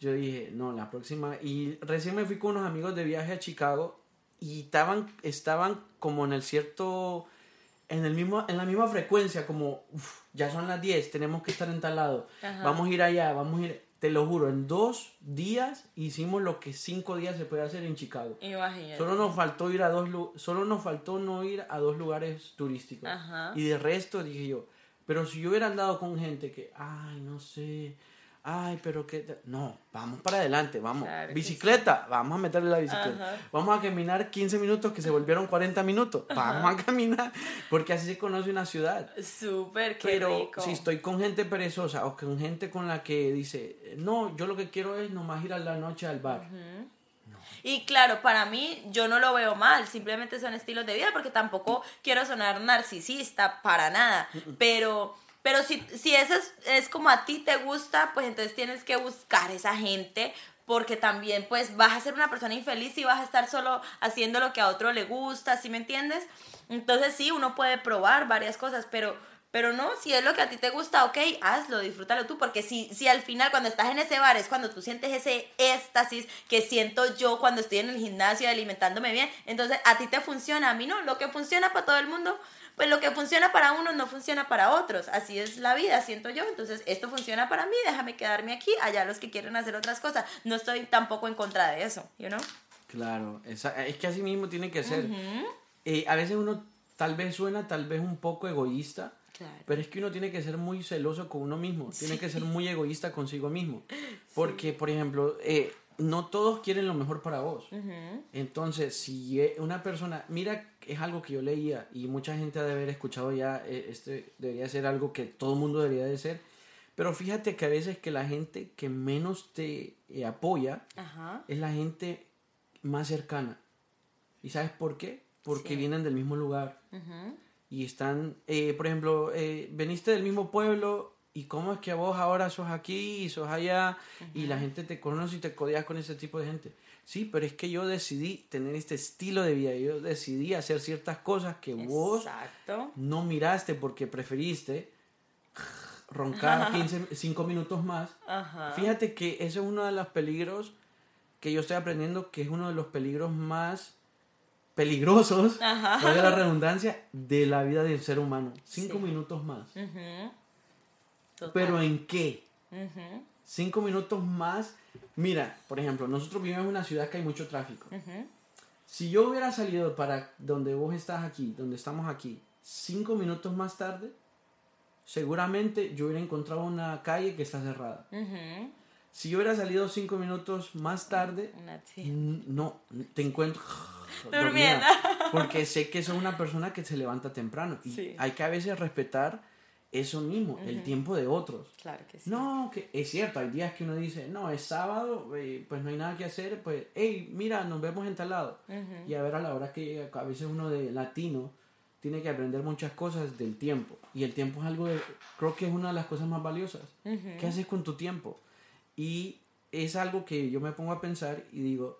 yo dije, no, la próxima. Y recién me fui con unos amigos de viaje a Chicago y estaban, estaban como en el cierto, en, el mismo, en la misma frecuencia, como, "Uf, ya son las 10, tenemos que estar en tal lado. Ajá. Vamos a ir allá, vamos a ir. Te lo juro, en dos días hicimos lo que cinco días se puede hacer en Chicago. Imagínate. Solo nos faltó ir a dos solo nos faltó no ir a dos lugares turísticos. Ajá. Y de resto dije yo, pero si yo hubiera andado con gente que, ay, no sé, ay, pero que te-". no, vamos para adelante, vamos. Claro bicicleta, vamos a meterle la bicicleta. Ajá. Vamos a caminar 15 minutos que se volvieron 40 minutos. Vamos a caminar porque así se conoce una ciudad. Súper, qué Pero rico. si estoy con gente perezosa o con gente con la que dice, no, yo lo que quiero es nomás ir a la noche al bar. Y claro, para mí yo no lo veo mal, simplemente son estilos de vida porque tampoco quiero sonar narcisista para nada, pero pero si, si eso es, como a ti te gusta, pues entonces tienes que buscar esa gente porque también pues vas a ser una persona infeliz y vas a estar solo haciendo lo que a otro le gusta, ¿sí me entiendes? Entonces sí, uno puede probar varias cosas, pero pero no, si es lo que a ti te gusta, ok, hazlo, disfrútalo tú, porque si, si al final cuando estás en ese bar es cuando tú sientes ese éxtasis que siento yo cuando estoy en el gimnasio alimentándome bien, entonces a ti te funciona, a mí no, lo que funciona para todo el mundo, pues lo que funciona para unos no funciona para otros, así es la vida, siento yo, entonces esto funciona para mí, déjame quedarme aquí, allá los que quieren hacer otras cosas, no estoy tampoco en contra de eso, you know? Claro, esa- es que así mismo tiene que ser. Eh, a veces uno tal vez suena tal vez un poco egoísta, Claro. pero es que uno tiene que ser muy celoso con uno mismo, tiene que ser muy egoísta consigo mismo. Porque, por ejemplo, eh, no todos quieren lo mejor para vos. Entonces, si eh, una persona, mira, es algo que yo leía y mucha gente ha de haber escuchado ya, eh, este debería ser algo que todo el mundo debería de ser, pero fíjate que a veces que la gente que menos te eh, apoya Ajá. es la gente más cercana. ¿Y sabes por qué? Porque Sí. vienen del mismo lugar y están, eh, por ejemplo, eh, veniste del mismo pueblo y cómo es que vos ahora sos aquí y sos allá y la gente te conoce y te codeas con ese tipo de gente. Sí, pero es que yo decidí tener este estilo de vida, yo decidí hacer ciertas cosas que vos no miraste porque preferiste roncar 15, 5 minutos más. Ajá. Fíjate que eso es uno de los peligros que yo estoy aprendiendo, que es uno de los peligros más peligrosos, Ajá. valga la redundancia, de la vida del ser humano. Cinco Sí. minutos más. Pero ¿en qué? Cinco minutos más. Mira, por ejemplo, nosotros vivimos en una ciudad que hay mucho tráfico. Si yo hubiera salido para donde vos estás aquí, donde estamos aquí, cinco minutos más tarde, seguramente yo hubiera encontrado una calle que está cerrada. Si yo hubiera salido cinco minutos más tarde, no, te encuentro durmiendo. Porque sé que soy una persona que se levanta temprano. Y hay que a veces respetar eso mismo, el tiempo de otros. Claro que sí. No, que es cierto, hay días que uno dice, no, es sábado, eh, pues no hay nada que hacer, pues, hey, mira, nos vemos en tal lado. Y a ver, a la hora que a veces uno de latino tiene que aprender muchas cosas del tiempo. Y el tiempo es algo, de, creo que es una de las cosas más valiosas. ¿Qué haces con tu tiempo? Y es algo que yo me pongo a pensar y digo,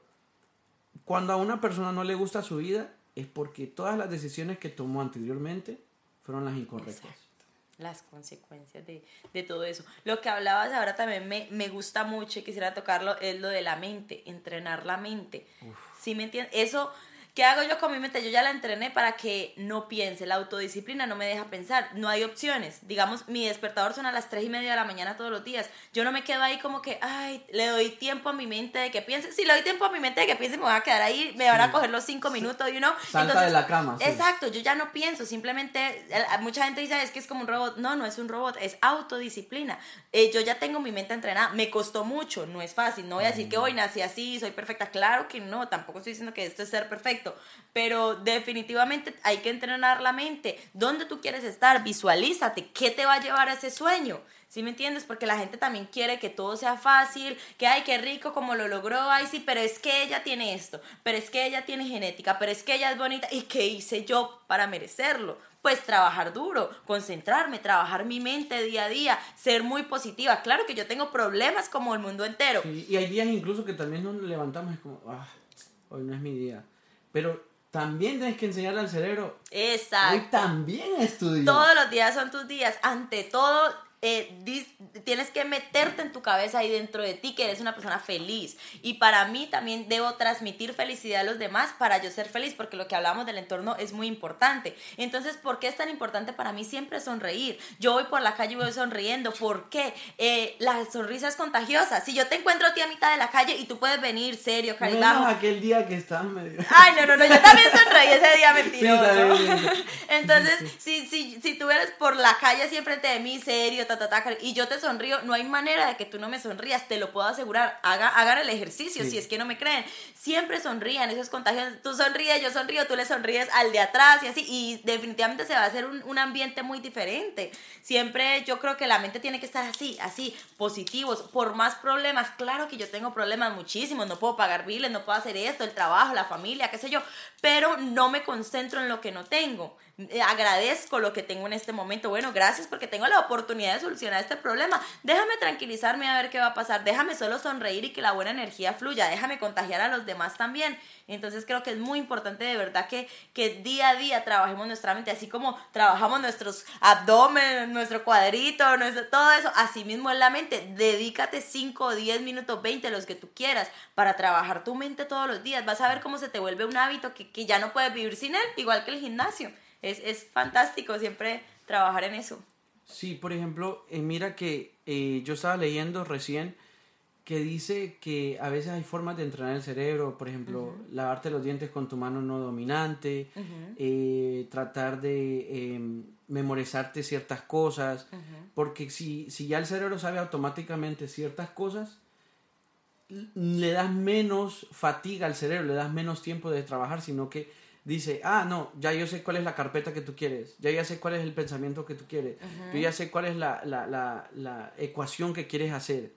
cuando a una persona no le gusta su vida, es porque todas las decisiones que tomó anteriormente fueron las incorrectas las consecuencias de, de, todo eso. Lo que hablabas ahora también me, me, gusta mucho y quisiera tocarlo, es lo de la mente, entrenar la mente. ¿Sí me entiendes? Eso ¿Qué hago yo con mi mente? Yo ya la entrené para que no piense. La autodisciplina no me deja pensar. No hay opciones. Digamos, mi despertador suena a las 3 y media de la mañana todos los días. Yo no me quedo ahí como que, ay, le doy tiempo a mi mente de que piense. Si le doy tiempo a mi mente de que piense, me voy a quedar ahí, me van a coger los 5 minutos y uno. Salta de la cama. Exacto, yo ya no pienso. Simplemente, mucha gente dice, es que es como un robot. No, no es un robot, es autodisciplina. Eh, yo ya tengo mi mente entrenada. Me costó mucho, no es fácil. No voy a decir que hoy nací así, soy perfecta. Claro que no, tampoco estoy diciendo que esto es ser perfecto pero definitivamente hay que entrenar la mente. ¿Dónde tú quieres estar? Visualízate. ¿Qué te va a llevar a ese sueño? ¿Sí me entiendes? Porque la gente también quiere que todo sea fácil, que ay, qué rico como lo logró, ay, sí, pero es que ella tiene esto, pero es que ella tiene genética, pero es que ella es bonita. ¿Y qué hice yo para merecerlo? Pues trabajar duro, concentrarme, trabajar mi mente día a día, ser muy positiva. Claro que yo tengo problemas como el mundo entero. y hay días incluso que también nos levantamos como, ah, hoy no es mi día. Pero también tienes que enseñarle al cerebro. Exacto. Hoy también estudiar. Todos los días son tus días. Ante todo, eh, tienes que meterte en tu cabeza y dentro de ti que eres una persona feliz. Y para mí también debo transmitir felicidad a los demás para yo ser feliz, porque lo que hablamos del entorno es muy importante. Entonces, ¿por qué es tan importante para mí siempre sonreír? Yo voy por la calle y voy sonriendo. ¿Por qué? Eh, la sonrisa es contagiosa. Si yo te encuentro a ti a mitad de la calle y tú puedes venir serio, cariño. aquel día que estás medio... Ay, no, no, no, yo también sonreí ese día mentiroso. Entonces, si, si, si tú eres por la calle así enfrente de mí, serio, y yo te sonrío, no hay manera de que tú no me sonrías, te lo puedo asegurar. Haga, hagan el ejercicio, si es que no me creen. Siempre sonrían, esos contagios. Tú sonríes, yo sonrío, tú le sonríes al de atrás y así, y definitivamente se va a hacer un, un ambiente muy diferente. Siempre yo creo que la mente tiene que estar así, así, positivos, por más problemas. Claro que yo tengo problemas muchísimos, no puedo pagar biles, no puedo hacer esto, el trabajo, la familia, qué sé yo, pero no me concentro en lo que no tengo. Eh, agradezco lo que tengo en este momento. Bueno, gracias porque tengo la oportunidad de solucionar este problema. Déjame tranquilizarme a ver qué va a pasar. Déjame solo sonreír y que la buena energía fluya. Déjame contagiar a los demás también. Entonces creo que es muy importante de verdad que, que día a día trabajemos nuestra mente, así como trabajamos nuestros abdomen, nuestro cuadrito, nuestro, todo eso, así mismo en la mente. Dedícate 5, 10 minutos, 20, los que tú quieras, para trabajar tu mente todos los días. Vas a ver cómo se te vuelve un hábito que, que ya no puedes vivir sin él, igual que el gimnasio. Es, es fantástico siempre trabajar en eso. Sí, por ejemplo, eh, mira que eh, yo estaba leyendo recién que dice que a veces hay formas de entrenar el cerebro, por ejemplo, lavarte los dientes con tu mano no dominante, eh, tratar de em, memorizarte ciertas cosas, porque si, si ya el cerebro sabe automáticamente ciertas cosas, le das menos fatiga al cerebro, le das menos tiempo de trabajar, sino que dice, ah, no, ya yo sé cuál es la carpeta que tú quieres, ya ya sé cuál es el pensamiento que tú quieres, yo ya sé cuál es la, la, la, la ecuación que quieres hacer.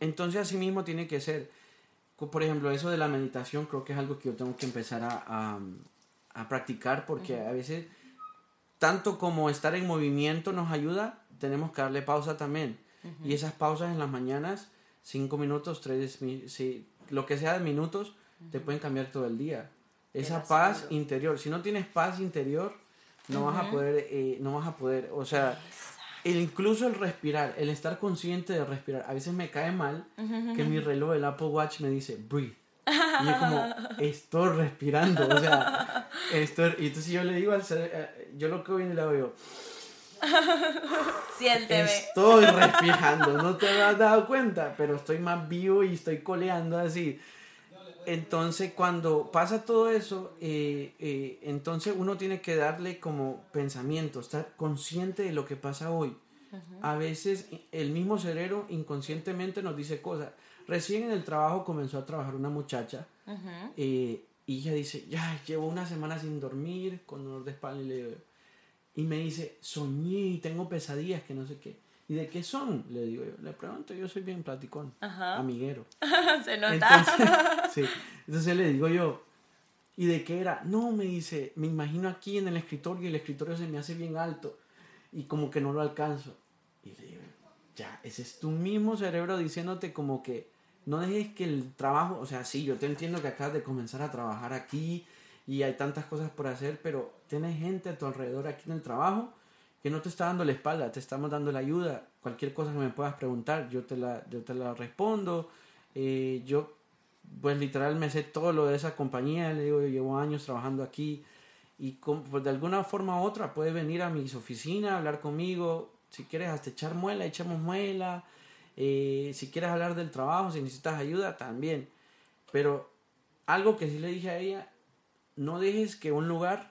Entonces así mismo tiene que ser. Por ejemplo, eso de la meditación creo que es algo que yo tengo que empezar a, a, practicar porque a veces, tanto como estar en movimiento nos ayuda, tenemos que darle pausa también. Y esas pausas en las mañanas, cinco minutos, tres, si, lo que sea de minutos, te pueden cambiar todo el día esa paz interior. Si no tienes paz interior, no vas a poder, eh, no vas a poder, o sea, incluso el respirar, el estar consciente de respirar. A veces me cae mal que mi reloj, el Apple Watch, me dice, breathe. Y yo como, estoy respirando, o sea, estoy, y entonces yo le digo al ser, eh, yo lo que voy y le digo, Siénteme. Estoy respirando, no te has dado cuenta, pero estoy más vivo y estoy coleando así. Entonces, cuando pasa todo eso, eh, eh, entonces uno tiene que darle como pensamiento, estar consciente de lo que pasa hoy. A veces el mismo cerebro inconscientemente nos dice cosas. Recién en el trabajo comenzó a trabajar una muchacha eh, y ella dice, ya, llevo una semana sin dormir, con dolor de espalda y le y me dice, soñé y tengo pesadillas que no sé qué. ¿Y de qué son? Le digo yo. Le pregunto, yo soy bien platicón, amiguero. Se nota. Entonces, Entonces le digo yo, ¿y de qué era? No, me dice, me imagino aquí en el escritorio y el escritorio se me hace bien alto y como que no lo alcanzo. Y le digo, ya, ese es tu mismo cerebro diciéndote como que no dejes que el trabajo, o sea, sí, yo te entiendo que acabas de comenzar a trabajar aquí y hay tantas cosas por hacer, pero tienes gente a tu alrededor aquí en el trabajo que no te está dando la espalda, te estamos dando la ayuda. Cualquier cosa que me puedas preguntar, yo te la, yo te la respondo. Eh, yo, pues literal, me sé todo lo de esa compañía. Le digo, yo llevo años trabajando aquí. Y pues, de alguna forma u otra puedes venir a mis oficinas, hablar conmigo. Si quieres hasta echar muela, echamos muela. Eh, si quieres hablar del trabajo, si necesitas ayuda, también. Pero algo que sí le dije a ella, no dejes que un lugar,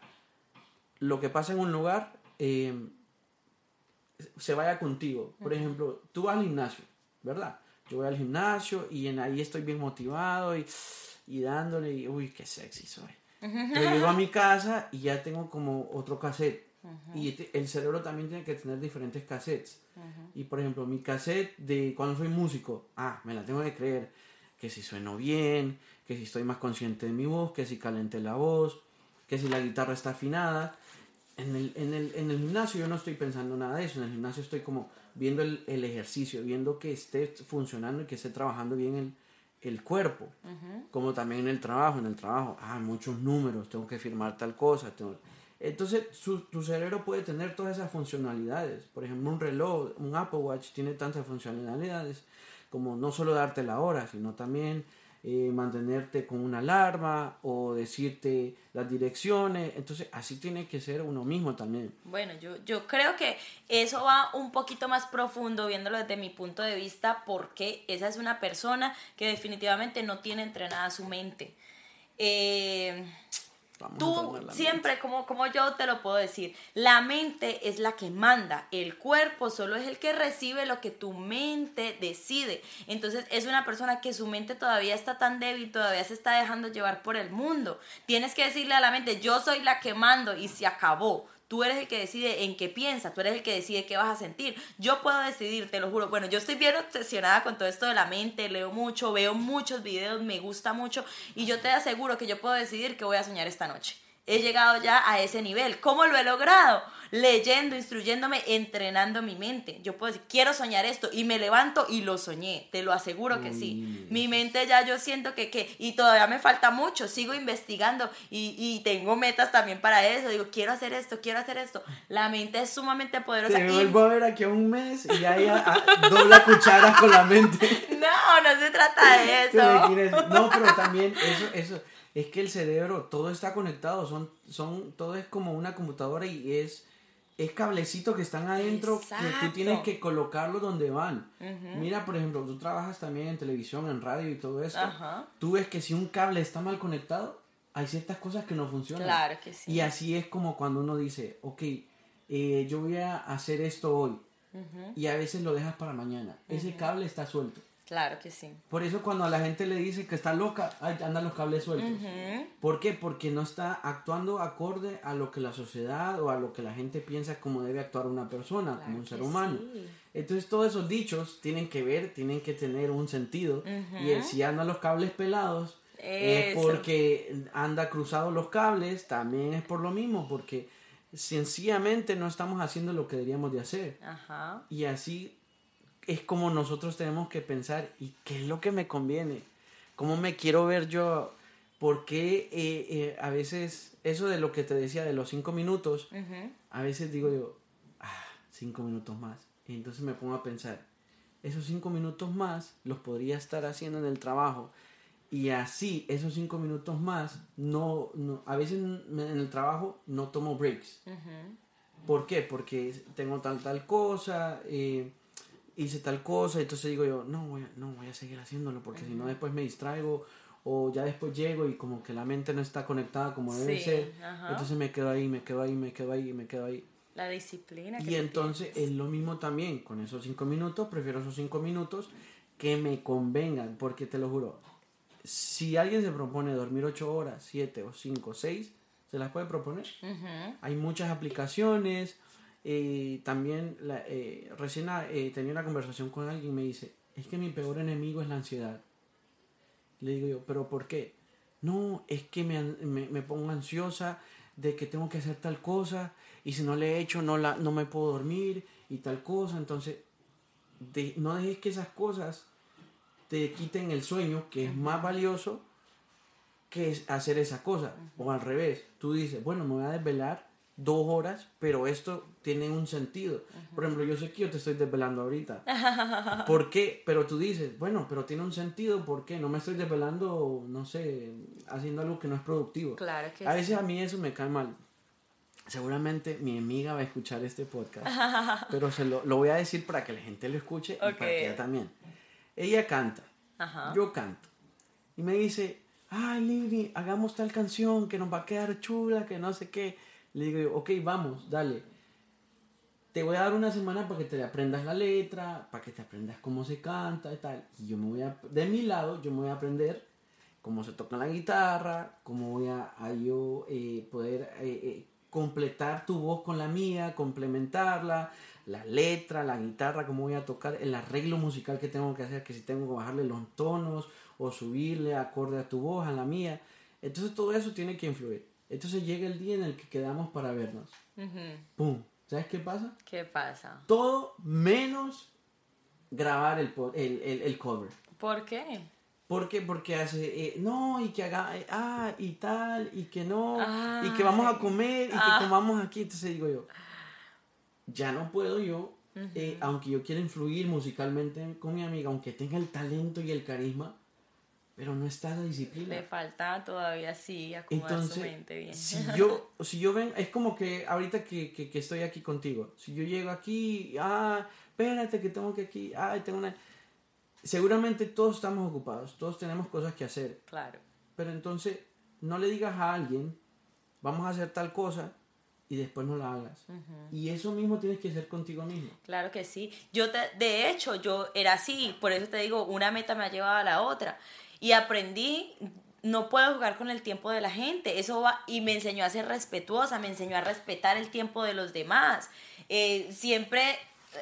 lo que pasa en un lugar, eh, se vaya contigo. Por ejemplo, tú vas al gimnasio, ¿verdad? Yo voy al gimnasio y en ahí estoy bien motivado y, y dándole, y, uy, qué sexy soy. Pero llego a mi casa y ya tengo como otro cassette. Y el cerebro también tiene que tener diferentes cassettes. Y por ejemplo, mi cassette de cuando soy músico, ah, me la tengo que creer. Que si sueno bien, que si estoy más consciente de mi voz, que si calenté la voz, que si la guitarra está afinada en el, en, el, en el gimnasio yo no estoy pensando nada de eso, en el gimnasio estoy como viendo el, el ejercicio, viendo que esté funcionando y que esté trabajando bien el, el cuerpo, como también en el trabajo, en el trabajo, ah, muchos números, tengo que firmar tal cosa, entonces su, tu cerebro puede tener todas esas funcionalidades, por ejemplo un reloj, un Apple Watch tiene tantas funcionalidades como no solo darte la hora, sino también eh, mantenerte con una alarma o decirte las direcciones. Entonces, así tiene que ser uno mismo también. Bueno, yo, yo creo que eso va un poquito más profundo viéndolo desde mi punto de vista porque esa es una persona que definitivamente no tiene entrenada su mente. Eh, Tú siempre, como, como yo te lo puedo decir, la mente es la que manda, el cuerpo solo es el que recibe lo que tu mente decide. Entonces es una persona que su mente todavía está tan débil, todavía se está dejando llevar por el mundo. Tienes que decirle a la mente, yo soy la que mando y se acabó. Tú eres el que decide en qué piensas, tú eres el que decide qué vas a sentir. Yo puedo decidir, te lo juro. Bueno, yo estoy bien obsesionada con todo esto de la mente, leo mucho, veo muchos videos, me gusta mucho y yo te aseguro que yo puedo decidir qué voy a soñar esta noche he llegado ya a ese nivel. ¿Cómo lo he logrado? Leyendo, instruyéndome, entrenando mi mente. Yo puedo decir, quiero soñar esto y me levanto y lo soñé. Te lo aseguro que sí. Mi mente ya yo siento que, que, y todavía me falta mucho, sigo investigando y, y, tengo metas también para eso. Digo, quiero hacer esto, quiero hacer esto. La mente es sumamente poderosa. Te vuelvo a ver aquí a un mes y ya hay dobla cucharas con la mente. No, no se trata de eso. No, pero también eso, eso es que el cerebro, todo está conectado, son, son, todo es como una computadora y es, es cablecitos que están adentro que tú tienes que colocarlos donde van. Mira, por ejemplo, tú trabajas también en televisión, en radio y todo esto. Tú ves que si un cable está mal conectado, hay ciertas cosas que no funcionan. Claro que sí. Y así es como cuando uno dice, ok, eh, yo voy a hacer esto hoy. Y a veces lo dejas para mañana. Ese cable está suelto. Claro que sí. Por eso cuando a la gente le dice que está loca, andan los cables sueltos. ¿Por qué? Porque no está actuando acorde a lo que la sociedad o a lo que la gente piensa como debe actuar una persona, como un ser humano. Entonces todos esos dichos tienen que ver, tienen que tener un sentido. Y si andan los cables pelados, es porque anda cruzados los cables, también es por lo mismo, porque sencillamente no estamos haciendo lo que deberíamos de hacer. Ajá. Y así es como nosotros tenemos que pensar, ¿y qué es lo que me conviene? ¿Cómo me quiero ver yo? Porque eh, eh, a veces, eso de lo que te decía de los cinco minutos, a veces digo yo, ah, cinco minutos más. Y entonces me pongo a pensar, esos cinco minutos más los podría estar haciendo en el trabajo. Y así, esos cinco minutos más, no, no a veces en el trabajo no tomo breaks ¿Por qué? Porque tengo tal, tal cosa, eh, hice tal cosa, entonces digo yo, no voy a, no voy a seguir haciéndolo porque si no después me distraigo o ya después llego y como que la mente no está conectada como debe ser, entonces me quedo ahí, me quedo ahí, me quedo ahí, me quedo ahí. La disciplina. y entonces es lo mismo también, con esos cinco minutos, prefiero esos cinco minutos que me convengan, porque te lo juro, si alguien se propone dormir ocho horas, siete o cinco, seis, se las puede proponer. Hay muchas aplicaciones. Eh, también la, eh, recién eh, tenía una conversación con alguien y me dice, es que mi peor enemigo es la ansiedad. Le digo yo, pero ¿por qué? No, es que me, me, pongo ansiosa de que tengo que hacer tal cosa y si no le he hecho no, la, no me puedo dormir y tal cosa. Entonces, de, no dejes que esas cosas te quiten el sueño, que es más valioso que hacer esa cosa. O al revés, tú dices, bueno, me voy a desvelar dos horas, pero esto tiene un sentido. Por ejemplo, yo sé que yo te estoy desvelando ahorita. ¿Por qué? Pero tú dices, bueno, pero tiene un sentido, ¿por qué? No me estoy desvelando, no sé, haciendo algo que no es productivo. Claro que A veces a mí eso me cae mal. Seguramente mi amiga va a escuchar este podcast, pero se lo, lo, voy a decir para que la gente lo escuche y para que ella también. Ella canta, yo canto, y me dice, ay Lili, hagamos tal canción que nos va a quedar chula, que no sé qué. Le digo, ok, vamos, dale. Te voy a dar una semana para que te aprendas la letra, para que te aprendas cómo se canta y tal. Y yo me voy a, de mi lado, yo me voy a aprender cómo se toca la guitarra, cómo voy a, yo eh, poder eh, eh, completar tu voz con la mía, complementarla, la letra, la guitarra, cómo voy a tocar, el arreglo musical que tengo que hacer, que si tengo que bajarle los tonos o subirle acorde a tu voz, a la mía. Entonces todo eso tiene que influir. Entonces llega el día en el que quedamos para vernos. ¡Pum! ¿Sabes qué pasa? ¿Qué pasa? Todo menos grabar el, el, el, cover. ¿Por qué? ¿Por qué? Porque hace, eh, no, y que haga, eh, ah, y tal, y que no, y que vamos a comer, y que ah. comamos aquí. Entonces digo yo, ya no puedo yo, eh, aunque yo quiera influir musicalmente con mi amiga, aunque tenga el talento y el carisma, pero no está la disciplina. Le falta todavía sí acomodar su mente bien. Si yo, si yo ven, es como que ahorita que, que, que, estoy aquí contigo, si yo llego aquí, ah, espérate que tengo que aquí, ah, tengo una... Seguramente todos estamos ocupados, todos tenemos cosas que hacer. Claro. Pero entonces, no le digas a alguien, vamos a hacer tal cosa, y después no la hagas. Y eso mismo tienes que hacer contigo mismo. Claro que sí. Yo te, de hecho, yo era así, por eso te digo, una meta me ha llevado a la otra. Y aprendí, no puedo jugar con el tiempo de la gente. Eso va, y me enseñó a ser respetuosa, me enseñó a respetar el tiempo de los demás. Eh, siempre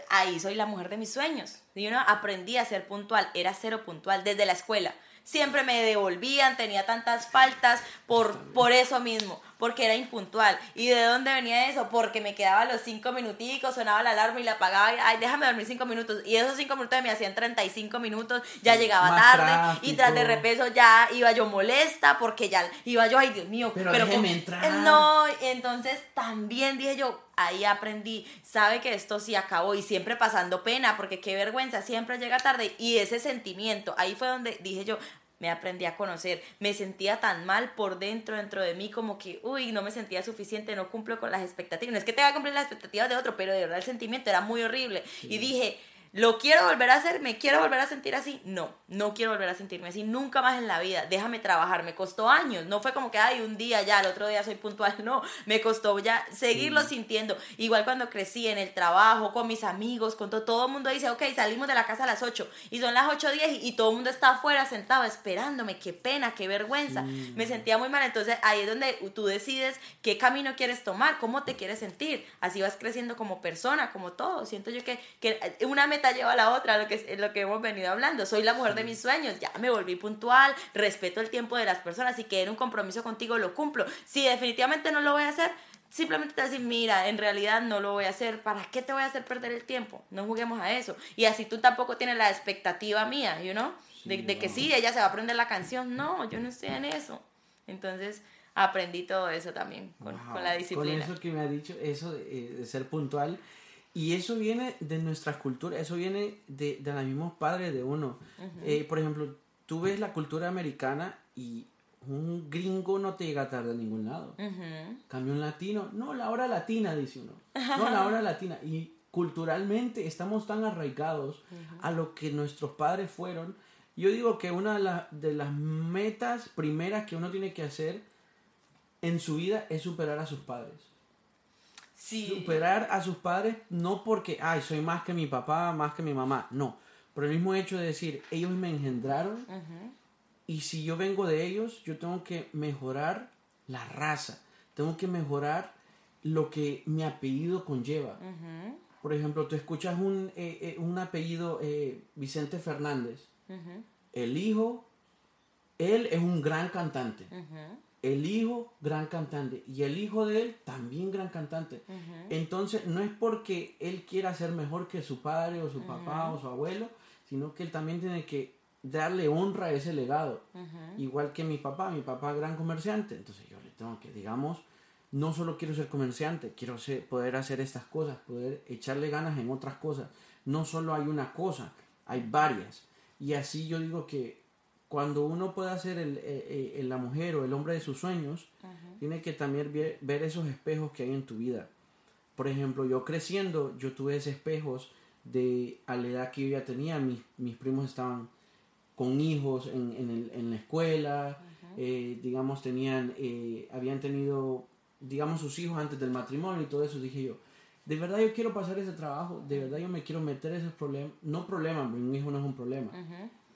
ahí soy la mujer de mis sueños. Yo no aprendí a ser puntual, era cero puntual desde la escuela. Siempre me devolvían, tenía tantas faltas por, por eso mismo porque era impuntual. ¿Y de dónde venía eso? Porque me quedaba los cinco minuticos, sonaba la alarma y la apagaba. Y, Ay, déjame dormir cinco minutos. Y esos cinco minutos me hacían 35 minutos, ya llegaba tarde. Y tras de repeso ya iba yo molesta porque ya iba yo, ay Dios mío. Pero, déjeme entrar. No, entonces también dije yo, ahí aprendí, sabe que esto sí acabó y siempre pasando pena, porque qué vergüenza, siempre llega tarde y ese sentimiento, ahí fue donde dije yo, me aprendí a conocer, me sentía tan mal por dentro, dentro de mí, como que, uy, no me sentía suficiente, no cumplo con las expectativas. No es que tenga que cumplir las expectativas de otro, pero de verdad el sentimiento era muy horrible. Y dije, ¿Lo quiero volver a hacer? ¿Me quiero volver a sentir así? No, no quiero volver a sentirme así nunca más en la vida. Déjame trabajar. Me costó años. No fue como que, ay, un día ya, el otro día soy puntual. No, me costó ya seguirlo sintiendo. Igual cuando crecí en el trabajo, con mis amigos, con todo, todo el mundo dice, ok, salimos de la casa a las 8 y son las 8.10 y, y todo el mundo está afuera sentado esperándome. Qué pena, qué vergüenza. Me sentía muy mal. Entonces ahí es donde tú decides qué camino quieres tomar, cómo te quieres sentir. Así vas creciendo como persona, como todo. Siento yo que, que una meta lleva a la otra, lo que, lo que hemos venido hablando. Soy la mujer de mis sueños, ya me volví puntual, respeto el tiempo de las personas y que en un compromiso contigo lo cumplo. Si definitivamente no lo voy a hacer, simplemente te decir, mira, en realidad no lo voy a hacer, ¿para qué te voy a hacer perder el tiempo? No juguemos a eso. Y así tú tampoco tienes la expectativa mía, you know? de, que sí, ella se va a aprender la canción. No, yo no estoy en eso. Entonces aprendí todo eso también con, la disciplina. Con eso que me ha dicho, eso de ser puntual, y eso viene de nuestras culturas, eso viene de, de los mismos padres de uno. Eh, por ejemplo, tú ves la cultura americana y un gringo no te llega tarde a ningún lado. Cambio un latino, no, la hora latina, dice uno. No, la hora latina. Y culturalmente estamos tan arraigados a lo que nuestros padres fueron. Yo digo que una de, las metas primeras que uno tiene que hacer en su vida es superar a sus padres. Superar a sus padres no porque, ay, soy más que mi papá, más que mi mamá. No. Por el mismo hecho de decir, ellos me engendraron. Y si yo vengo de ellos, yo tengo que mejorar la raza. Tengo que mejorar lo que mi apellido conlleva. Por ejemplo, tú escuchas un, eh, eh, un apellido eh, Vicente Fernández. El hijo, él es un gran cantante. El hijo, gran cantante. Y el hijo de él, también gran cantante. Entonces, no es porque él quiera ser mejor que su padre o su papá o su abuelo, sino que él también tiene que darle honra a ese legado. Igual que mi papá, mi papá gran comerciante. Entonces yo le tengo que, digamos, no solo quiero ser comerciante, quiero ser, poder hacer estas cosas, poder echarle ganas en otras cosas. No solo hay una cosa, hay varias. Y así yo digo que cuando uno pueda ser el, eh, eh, la mujer o el hombre de sus sueños, tiene que también ver, esos espejos que hay en tu vida. Por ejemplo, yo creciendo, yo tuve esos espejos de a la edad que yo ya tenía, mis, mis primos estaban con hijos en, en, el, en la escuela, eh, digamos, tenían, eh, habían tenido, digamos, sus hijos antes del matrimonio y todo eso, dije yo, de verdad yo quiero pasar ese trabajo, de verdad yo me quiero meter esos problemas, no problemas, mi hijo no es un problema,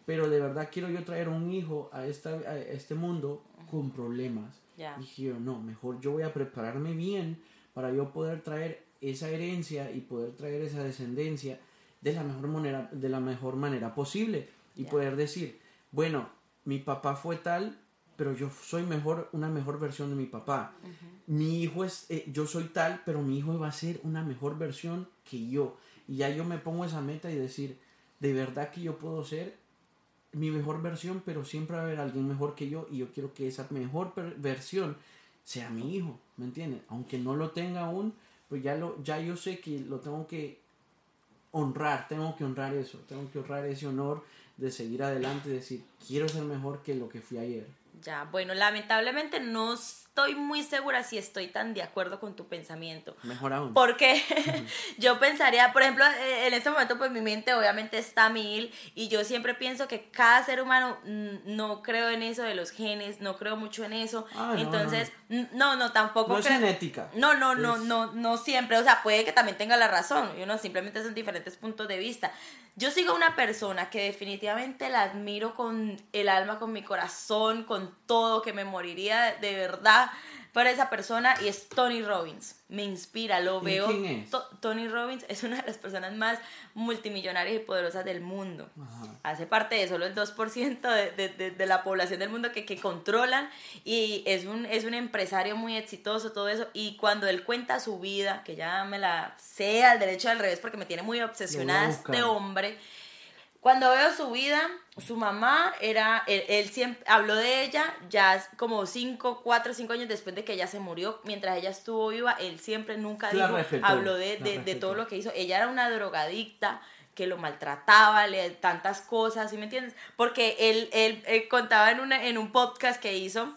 pero de verdad quiero yo traer un hijo a, esta, a este mundo con problemas. Dije yo, no, mejor yo voy a prepararme bien para yo poder traer esa herencia y poder traer esa descendencia de la mejor manera, de la mejor manera posible y poder decir, bueno, mi papá fue tal, pero yo soy mejor, una mejor versión de mi papá. Mi hijo es, eh, yo soy tal, pero mi hijo va a ser una mejor versión que yo. Y ya yo me pongo esa meta y decir, de verdad que yo puedo ser mi mejor versión, pero siempre va a haber alguien mejor que yo y yo quiero que esa mejor versión sea mi hijo, ¿me entiendes? Aunque no lo tenga aún, pues ya, lo, ya yo sé que lo tengo que honrar, tengo que honrar eso, tengo que honrar ese honor de seguir adelante decir, quiero ser mejor que lo que fui ayer. Ya, bueno, lamentablemente no estoy muy segura si estoy tan de acuerdo con tu pensamiento. Mejor aún. Porque yo pensaría, por ejemplo, eh, en este momento pues mi mente obviamente está mil y yo siempre pienso que cada ser humano mm, no creo en eso de los genes, no creo mucho en eso. Ah, Entonces, no, no, tampoco. No es genética. No, no, no, no, no siempre. O sea, puede que también tenga la razón. Y uno simplemente son diferentes puntos de vista. Yo sigo una persona que definitivamente la admiro con el alma, con mi corazón, con todo, que me moriría de verdad para esa persona y es Tony Robbins. Me inspira, lo veo. ¿Quién es? Tony Robbins es una de las personas más multimillonarias y poderosas del mundo. Hace parte de solo el 2% de, de, de, la población del mundo que, que controlan y es un, es un empresario muy exitoso, todo eso. Y cuando él cuenta su vida, que ya me la sé al derecho al revés porque me tiene muy obsesionada este hombre cuando veo su vida, su mamá era, él, siempre habló de ella ya como 5, 4, 5 años después de que ella se murió, mientras ella estuvo viva, él siempre nunca dijo, habló de, de, todo lo que hizo. Ella era una drogadicta que lo maltrataba, le tantas cosas, ¿sí me entiendes? Porque él, él, él contaba en, una, en un podcast que hizo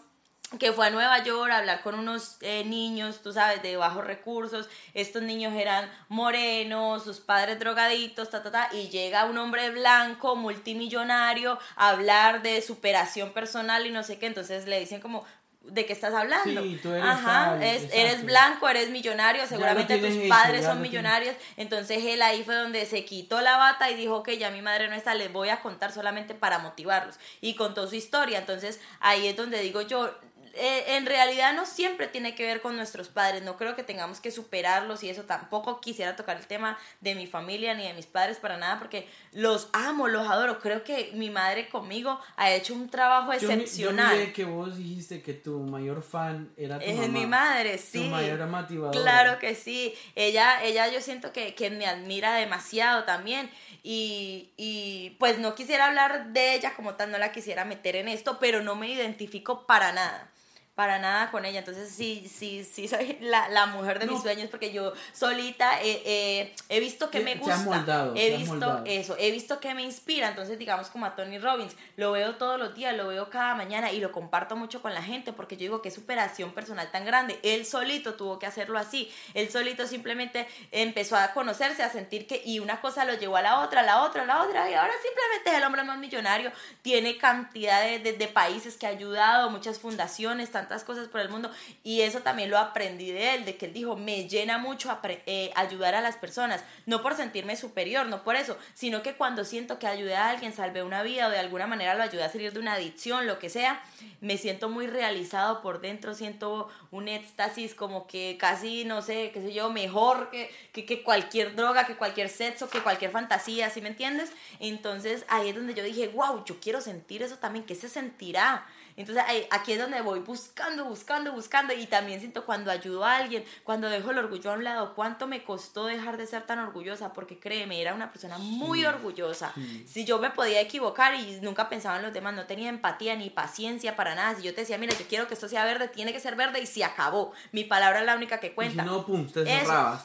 que fue a Nueva York a hablar con unos eh, niños, tú sabes, de bajos recursos. Estos niños eran morenos, sus padres drogaditos, ta, ta, ta. Y llega un hombre blanco, multimillonario, a hablar de superación personal y no sé qué. Entonces le dicen como, ¿de qué estás hablando? Sí, tú eres Ajá, eres blanco, eres millonario, seguramente tus padres son millonarios. Entonces él ahí fue donde se quitó la bata y dijo que ya mi madre no está, les voy a contar solamente para motivarlos. Y contó su historia. Entonces ahí es donde digo yo, eh, en realidad no siempre tiene que ver con nuestros padres, no creo que tengamos que superarlos y eso tampoco quisiera tocar el tema de mi familia ni de mis padres para nada porque los amo, los adoro, creo que mi madre conmigo ha hecho un trabajo excepcional. Yo que vos dijiste que tu mayor fan era tu es mi madre, sí. Tu mayor motivadora. Claro que sí, ella, ella yo siento que, que me admira demasiado también y, y pues no quisiera hablar de ella como tal, no la quisiera meter en esto, pero no me identifico para nada para nada con ella. Entonces sí, sí, sí soy la, la mujer de mis sueños porque yo solita he visto que me gusta. he visto eso, he visto que me inspira. Entonces digamos como a Tony Robbins, lo veo todos los días, lo veo cada mañana y lo comparto mucho con la gente porque yo digo que superación personal tan grande. Él solito tuvo que hacerlo así. Él solito simplemente empezó a conocerse, a sentir que y una cosa lo llevó a la otra, a la otra, a la otra y ahora simplemente es el hombre más millonario. Tiene cantidad de, de países que ha ayudado, muchas fundaciones, tantas cosas por el mundo y eso también lo aprendí de él, de que él dijo, me llena mucho eh, ayudar a las personas, no por sentirme superior, no por eso, sino que cuando siento que ayudé a alguien, salvé una vida o de alguna manera lo ayudé a salir de una adicción, lo que sea, me siento muy realizado por dentro, siento un éxtasis como que casi, no sé, qué sé yo, mejor que, que, que cualquier droga, que cualquier sexo, que cualquier fantasía, ¿sí me entiendes? Entonces ahí es donde yo dije, wow, yo quiero sentir eso también, ¿qué se sentirá? Entonces aquí es donde voy buscando, buscando, buscando y también siento cuando ayudo a alguien, cuando dejo el orgullo a un lado, cuánto me costó dejar de ser tan orgullosa, porque créeme, era una persona muy orgullosa. Si yo me podía equivocar y nunca pensaba en los demás, no tenía empatía ni paciencia para nada, si yo te decía, mira, yo quiero que esto sea verde, tiene que ser verde y se acabó. Mi palabra es la única que cuenta. si no, pum, te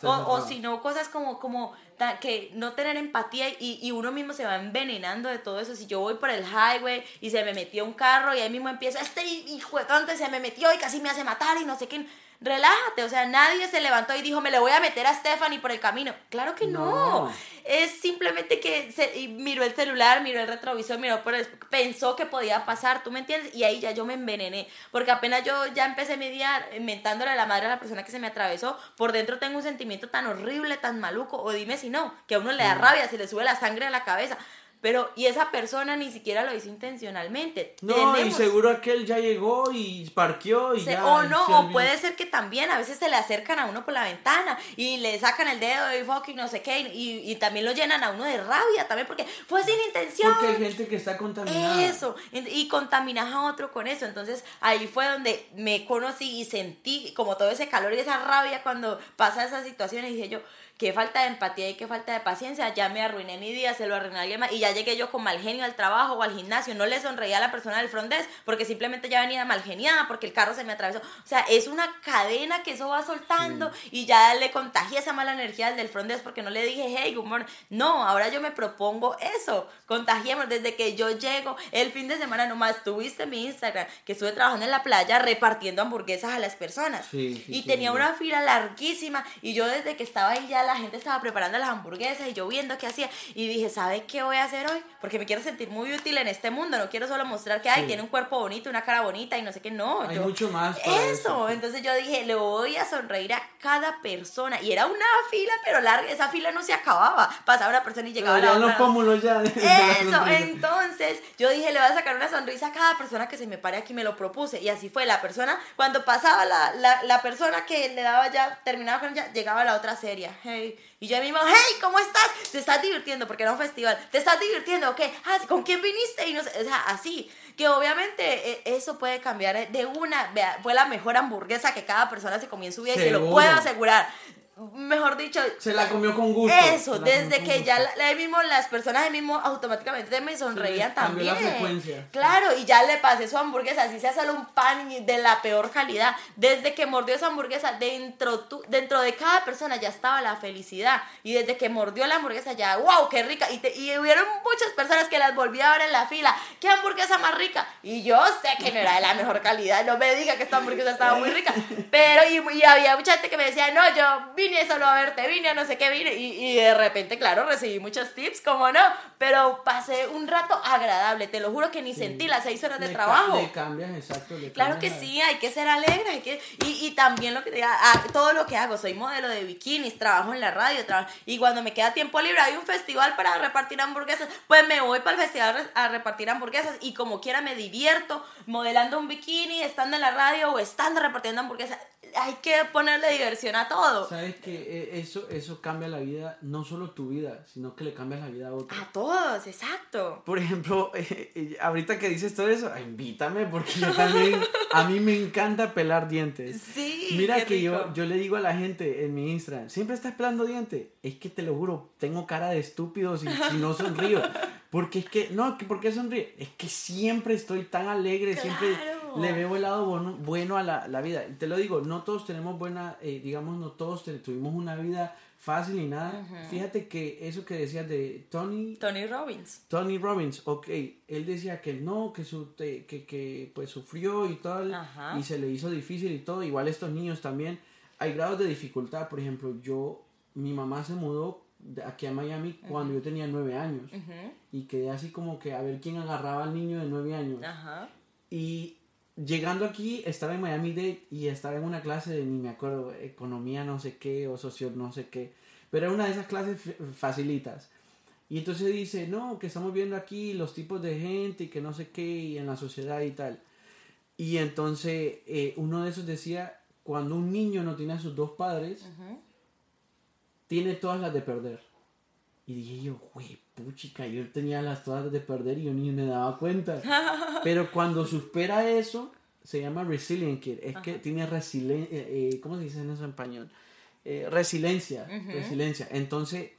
o, o si no, cosas como, como que no tener empatía y, y, uno mismo se va envenenando de todo eso. Si yo voy por el highway y se me metió un carro y ahí mismo empieza, este hijo de tonto se me metió y casi me hace matar y no sé qué relájate, o sea, nadie se levantó y dijo, me le voy a meter a Stephanie por el camino. Claro que no. Es simplemente que se, miró el celular, miró el retrovisor, miró por el, pensó que podía pasar, ¿tú me entiendes? Y ahí ya yo me envenené, porque apenas yo ya empecé mi día mentándole a la madre a la persona que se me atravesó, por dentro tengo un sentimiento tan horrible, tan maluco, o dime si no, que a uno le da rabia, se le sube la sangre a la cabeza. Pero, y esa persona ni siquiera lo hizo intencionalmente. No, y seguro aquel ya llegó y parqueó y ya. O no, o puede ser que también a veces se le acercan a uno por la ventana y le sacan el dedo y fucking no sé qué, y, y también lo llenan a uno de rabia también porque fue sin intención. Porque hay gente que está contaminada. Eso, y contaminas a otro con eso. Entonces ahí fue donde me conocí y sentí como todo ese calor y esa rabia cuando pasa esas situaciones. Y dije yo, qué falta de empatía y qué falta de paciencia, ya me arruiné mi día, se lo arruiné a alguien más, y ya llegué yo con mal genio al trabajo o al gimnasio, no le sonreía a la persona del front desk, porque simplemente ya venía mal geniada, porque el carro se me atravesó, o sea, es una cadena que eso va soltando, y ya le contagié esa mala energía al del front desk, porque no le dije, hey, good morning, no, ahora yo me propongo eso, contagiemos, desde que yo llego, el fin de semana nomás, tuviste mi Instagram, que estuve trabajando en la playa repartiendo hamburguesas a las personas, y tenía una fila larguísima, y yo desde que estaba ahí ya la gente estaba preparando las hamburguesas y yo viendo qué hacía y dije, ¿sabes qué voy a hacer hoy? Porque me quiero sentir muy útil en este mundo, no quiero solo mostrar que, hay tiene un cuerpo bonito, una cara bonita y no sé qué, no. Hay mucho más. Eso. entonces yo dije, le voy a sonreír a cada persona y era una fila, pero larga, esa fila no se acababa, pasaba una persona y llegaba la otra. los pómulos ya. Eso, entonces yo dije, le voy a sacar una sonrisa a cada persona que se me pare aquí, me lo propuse y así fue la persona, cuando pasaba la, la, la persona que le daba ya, terminaba con ella, llegaba la otra serie, hey, y yo mismo, hey, ¿cómo estás? ¿Te estás divirtiendo? Porque era un festival. ¿Te estás divirtiendo? ¿Ok? Ah, ¿Con quién viniste? Y no sé, o sea, así. Que obviamente eh, eso puede cambiar de una. Fue la mejor hamburguesa que cada persona se comió en su vida y se lo puedo asegurar mejor dicho, se la comió con gusto. Eso, desde que ya la, mismo, las personas ahí mismo automáticamente me sonreían también. Claro, y ya le pasé su hamburguesa, así sea solo un pan de la peor calidad. Desde que mordió esa hamburguesa, dentro, tu, dentro de cada persona ya estaba la felicidad. Y desde que mordió la hamburguesa, ya, wow, qué rica. Y, te, y hubieron muchas personas que las volví a ver en la fila. ¿Qué hamburguesa más rica? Y yo sé que no era de la mejor calidad. No me diga que esta hamburguesa estaba muy rica. Pero, y, y había mucha gente que me decía, no, yo vine vine solo a verte, vine a no sé qué, vine. Y, y de repente, claro, recibí muchos tips, como no, pero pasé un rato agradable, te lo juro que ni sentí las seis horas de trabajo. le cambias, exacto. claro que sí, hay que ser alegre, hay que, y, y también lo que todo lo que hago, soy modelo de bikinis, trabajo en la radio, trabajo, y cuando me queda tiempo libre, hay un festival para repartir hamburguesas, pues me voy para el festival a repartir hamburguesas y como quiera me divierto modelando un bikini, estando en la radio o estando repartiendo hamburguesas hay que ponerle diversión a todo. Sabes que eso, eso cambia la vida, no solo tu vida, sino que le cambia la vida a otros. A todos, exacto. Por ejemplo, eh, eh, ahorita que dices todo eso, invítame porque yo también, a mí me encanta pelar dientes. Sí. Mira que yo, yo le digo a la gente en mi Instagram, siempre estás pelando dientes. Es que te lo juro, tengo cara de estúpido si, si no sonrío. Porque es que, no, ¿por qué sonríe? Es que siempre estoy tan alegre, siempre Le veo el lado bueno, bueno a la, la, vida. Te lo digo, no todos tenemos buena, eh, digamos, no todos tuvimos una vida fácil y nada. Fíjate que eso que decías de Tony... Tony Robbins. Tony Robbins, ok. Él decía que no, que, su, que, que pues sufrió y tal. Y se le hizo difícil y todo. Igual estos niños también. Hay grados de dificultad. Por ejemplo, yo, mi mamá se mudó aquí a Miami cuando yo tenía nueve años. Y quedé así como que a ver quién agarraba al niño de nueve años. Y llegando aquí, estaba en Miami Dade y estaba en una clase de, ni me acuerdo, economía no sé qué o socio no sé qué. Pero era una de esas clases facilitas. Y entonces dice, no, que estamos viendo aquí los tipos de gente y que no sé qué y en la sociedad y tal. Y entonces eh, uno de esos decía, cuando un niño no tiene a sus dos padres, tiene todas las de perder. Y dije yo, güey, puchica, yo tenía las todas de perder y yo ni me daba cuenta. Pero cuando supera eso, se llama resilient kid. Es que tiene resiliencia, eh, eh, ¿cómo se dice en eso en español? Eh, resiliencia, resiliencia. Entonces,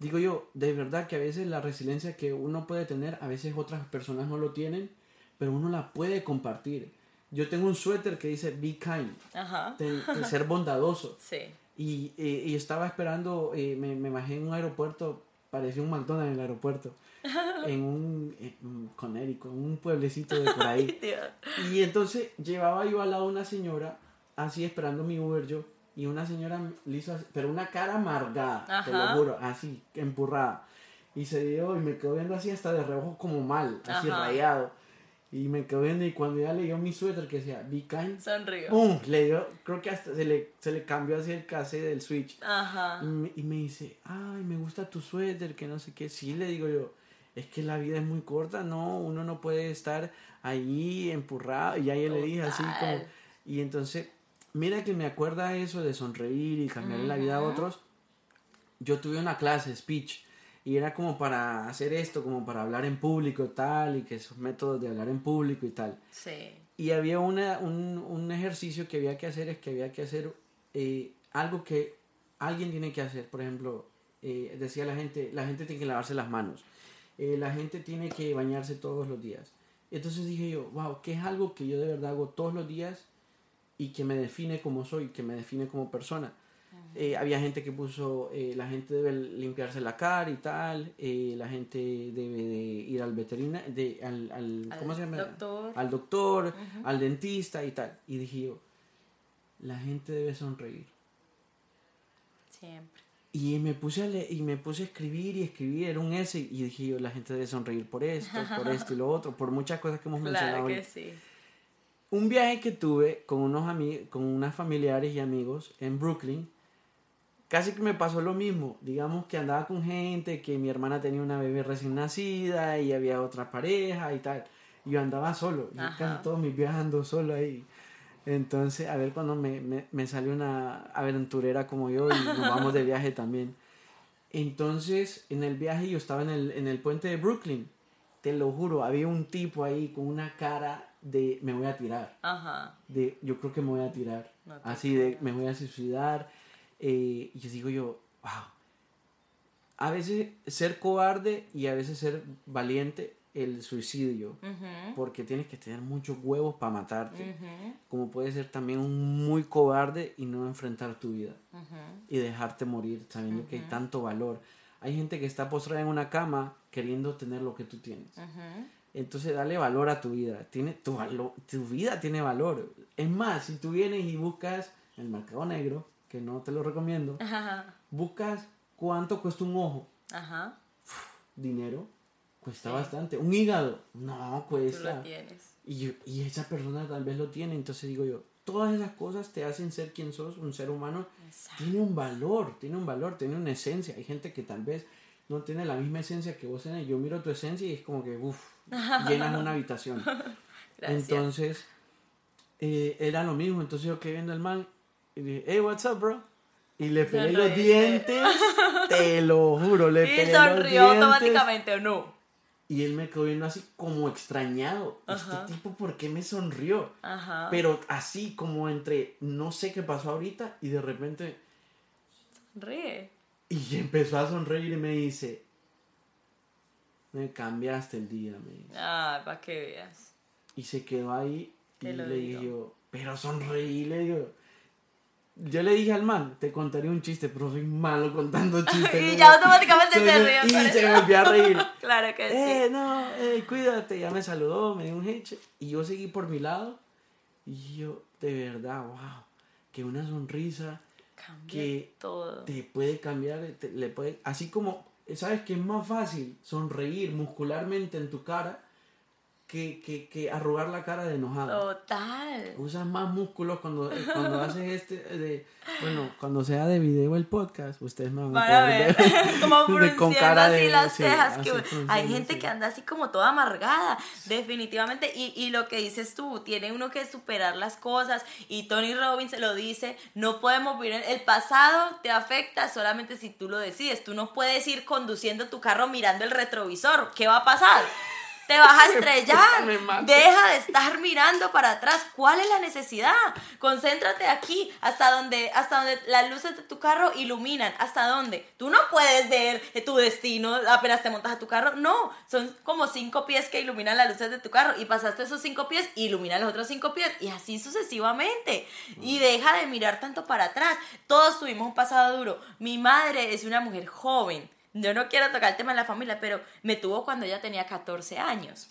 digo yo, de verdad que a veces la resiliencia que uno puede tener, a veces otras personas no lo tienen, pero uno la puede compartir. Yo tengo un suéter que dice be kind, de, ser bondadoso. Sí. Y, y, estaba esperando, me, me bajé en un aeropuerto, parecía un McDonald's en el aeropuerto, en un, en Conérico, en un pueblecito de por ahí. y entonces llevaba yo al lado una señora, así esperando mi Uber yo, y una señora liso, pero una cara amargada, te lo juro, así, empurrada. Y se dio y me quedó viendo así hasta de reojo como mal, así rayado. Y me quedó viendo y cuando ya leyó mi suéter que decía Be Kind, sonrió. ¡Pum! Le dio, creo que hasta se le, se le cambió así el case del switch. Ajá. Y me, y me, dice, ay, me gusta tu suéter, que no sé qué. Sí, le digo yo, es que la vida es muy corta, no, uno no puede estar ahí empurrado. Y ahí le dije así como, y entonces Mira que me acuerda eso de sonreír y cambiarle la vida a otros. Yo tuve una clase, speech, y era como para hacer esto, como para hablar en público tal, y que esos métodos de hablar en público y tal. Sí. Y había una, un, un ejercicio que había que hacer, es que había que hacer eh, algo que alguien tiene que hacer. Por ejemplo, eh, decía la gente, la gente tiene que lavarse las manos. Eh, la gente tiene que bañarse todos los días. Entonces dije yo, wow, ¿qué es algo que yo de verdad hago todos los días y que me define como soy, que me define como persona. Eh, había gente que puso, eh, la gente debe limpiarse la cara y tal, eh, la gente debe de ir al veterinario, de, al, al, ¿cómo se llama? Doctor. Al doctor, al dentista y tal. Y dije yo, la gente debe sonreír. Siempre. Y me puse a y me puse a escribir y escribir, era un S y dije yo, la gente debe sonreír por esto, por esto y lo otro, por muchas cosas que hemos mencionado. Claro que sí un viaje que tuve con unos amigos, con unas familiares y amigos en Brooklyn, casi que me pasó lo mismo. Digamos que andaba con gente, que mi hermana tenía una bebé recién nacida y había otra pareja y tal. Yo andaba solo, yo casi todos mis viajes ando solo ahí. Entonces, a ver cuando me, me, me sale una aventurera como yo y nos vamos de viaje también. Entonces, en el viaje yo estaba en el, en el puente de Brooklyn. Te lo juro, había un tipo ahí con una cara de me voy a tirar. Ajá. De yo creo que me voy a tirar. Así de me voy a suicidar. Eh, y yo digo yo, wow. A veces ser cobarde y a veces ser valiente el suicidio. Porque tienes que tener muchos huevos para matarte. Como puede ser también un muy cobarde y no enfrentar tu vida. Y dejarte morir sabiendo que hay tanto valor. Hay gente que está postrada en una cama queriendo tener lo que tú tienes. Entonces dale valor a tu vida. Tiene, tu, tu vida tiene valor. Es más, si tú vienes y buscas el mercado negro, que no te lo recomiendo, buscas cuánto cuesta un ojo. Ajá. dinero. Cuesta bastante. Un hígado. No, cuesta. Tú tienes. Y, y esa persona tal vez lo tiene. Entonces digo yo, todas esas cosas te hacen ser quien sos, un ser humano. Tiene un valor, tiene un valor, tiene una esencia. Hay gente que tal vez no tiene la misma esencia que vos tenés. Yo miro tu esencia y es como que, uff, llenan una habitación. Entonces, eh, era lo mismo. Entonces yo quedé viendo al man y dije, hey, what's up, bro? Y le pegué los dientes, te lo juro, le y pegué sonrió automáticamente o no. Y él me quedó viendo así como extrañado. Este tipo, ¿por qué me sonrió? Pero así como entre, no sé qué pasó ahorita y de repente... Ríe. Y empezó a sonreír y me dice, me cambiaste el día, me dice. Ah, para que veas. Y se quedó ahí y le dije yo, pero sonreí, le digo. Yo le dije al man, te contaré un chiste, pero soy malo contando chistes. y ya automáticamente se rió. Y se volvió a reír. claro que eh, no, eh, cuídate. Ya me saludó, me dio un heche. Y yo seguí por mi lado. Y yo, de verdad, wow. Que una sonrisa que todo. te puede cambiar, le puede, así como, ¿sabes que es más fácil sonreír muscularmente en tu cara que, que, que, arrugar la cara de enojado. Total. Usas más músculos cuando, eh, cuando haces este de, bueno, cuando sea de video el podcast, ustedes me van a, ver. como con cara así las cejas. que, hay gente que anda así como toda amargada, definitivamente. Y, y lo que dices tú, tiene uno que superar las cosas. Y Tony Robbins lo dice, no podemos vivir, el pasado te afecta solamente si tú lo decides. Tú no puedes ir conduciendo tu carro mirando el retrovisor. ¿Qué va a pasar? Te vas a estrellar. Deja de estar mirando para atrás. ¿Cuál es la necesidad? Concéntrate aquí, hasta donde, hasta donde las luces de tu carro iluminan. ¿Hasta dónde? Tú no puedes ver tu destino apenas te montas a tu carro. No, son como cinco pies que iluminan las luces de tu carro. Y pasaste esos cinco pies, ilumina los otros cinco pies. Y así sucesivamente. Y deja de mirar tanto para atrás. Todos tuvimos un pasado duro. Mi madre es una mujer joven yo no quiero tocar el tema de la familia, pero me tuvo cuando ella tenía 14 años.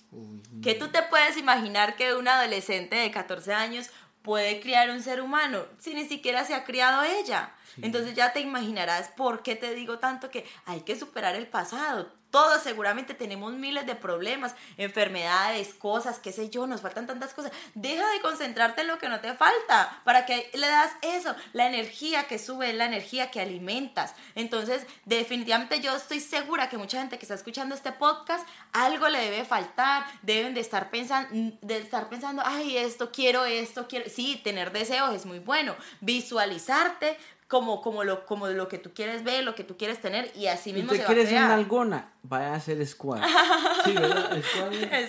¿Qué tú te puedes imaginar que un adolescente de 14 años puede criar un ser humano si ni siquiera se ha criado ella? Entonces ya te imaginarás por qué te digo tanto que hay que superar el pasado. Todos seguramente tenemos miles de problemas, enfermedades, cosas, qué sé yo, nos faltan tantas cosas. Deja de concentrarte en lo que no te falta. ¿Para que le das eso? La energía que sube la energía que alimentas. Entonces, definitivamente yo estoy segura que mucha gente que está escuchando este podcast, algo le debe faltar. Deben de estar pensando, de estar pensando, ay, esto quiero, esto quiero. Sí, tener deseos es muy bueno. Visualizarte, como, como, lo, como lo que tú quieres ver, lo que tú quieres tener y así mismo a crear. quieres algona? Vaya a hacer squat. Sí, ¿verdad?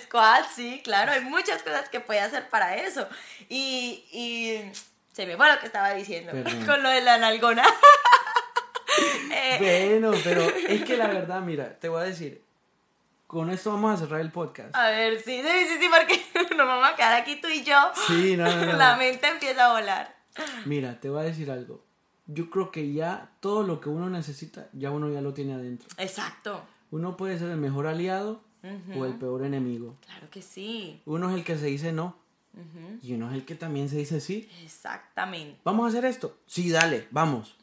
Squat. sí, claro, hay muchas cosas que puede hacer para eso. Y, y se me fue lo que estaba diciendo con lo de la nalgona. Eh, bueno, pero es que la verdad, mira, te voy a decir, con esto vamos a cerrar el podcast. A ver, sí, sí, sí, sí, porque nos vamos a quedar aquí tú y yo. Sí, no, no, no. La mente empieza a volar. Mira, te voy a decir algo yo creo que ya todo lo que uno necesita, ya uno ya lo tiene adentro. Exacto. Uno puede ser el mejor aliado o el peor enemigo. Claro que sí. Uno es el que se dice no. Y uno es el que también se dice sí. Exactamente. ¿Vamos a hacer esto? Sí, dale, vamos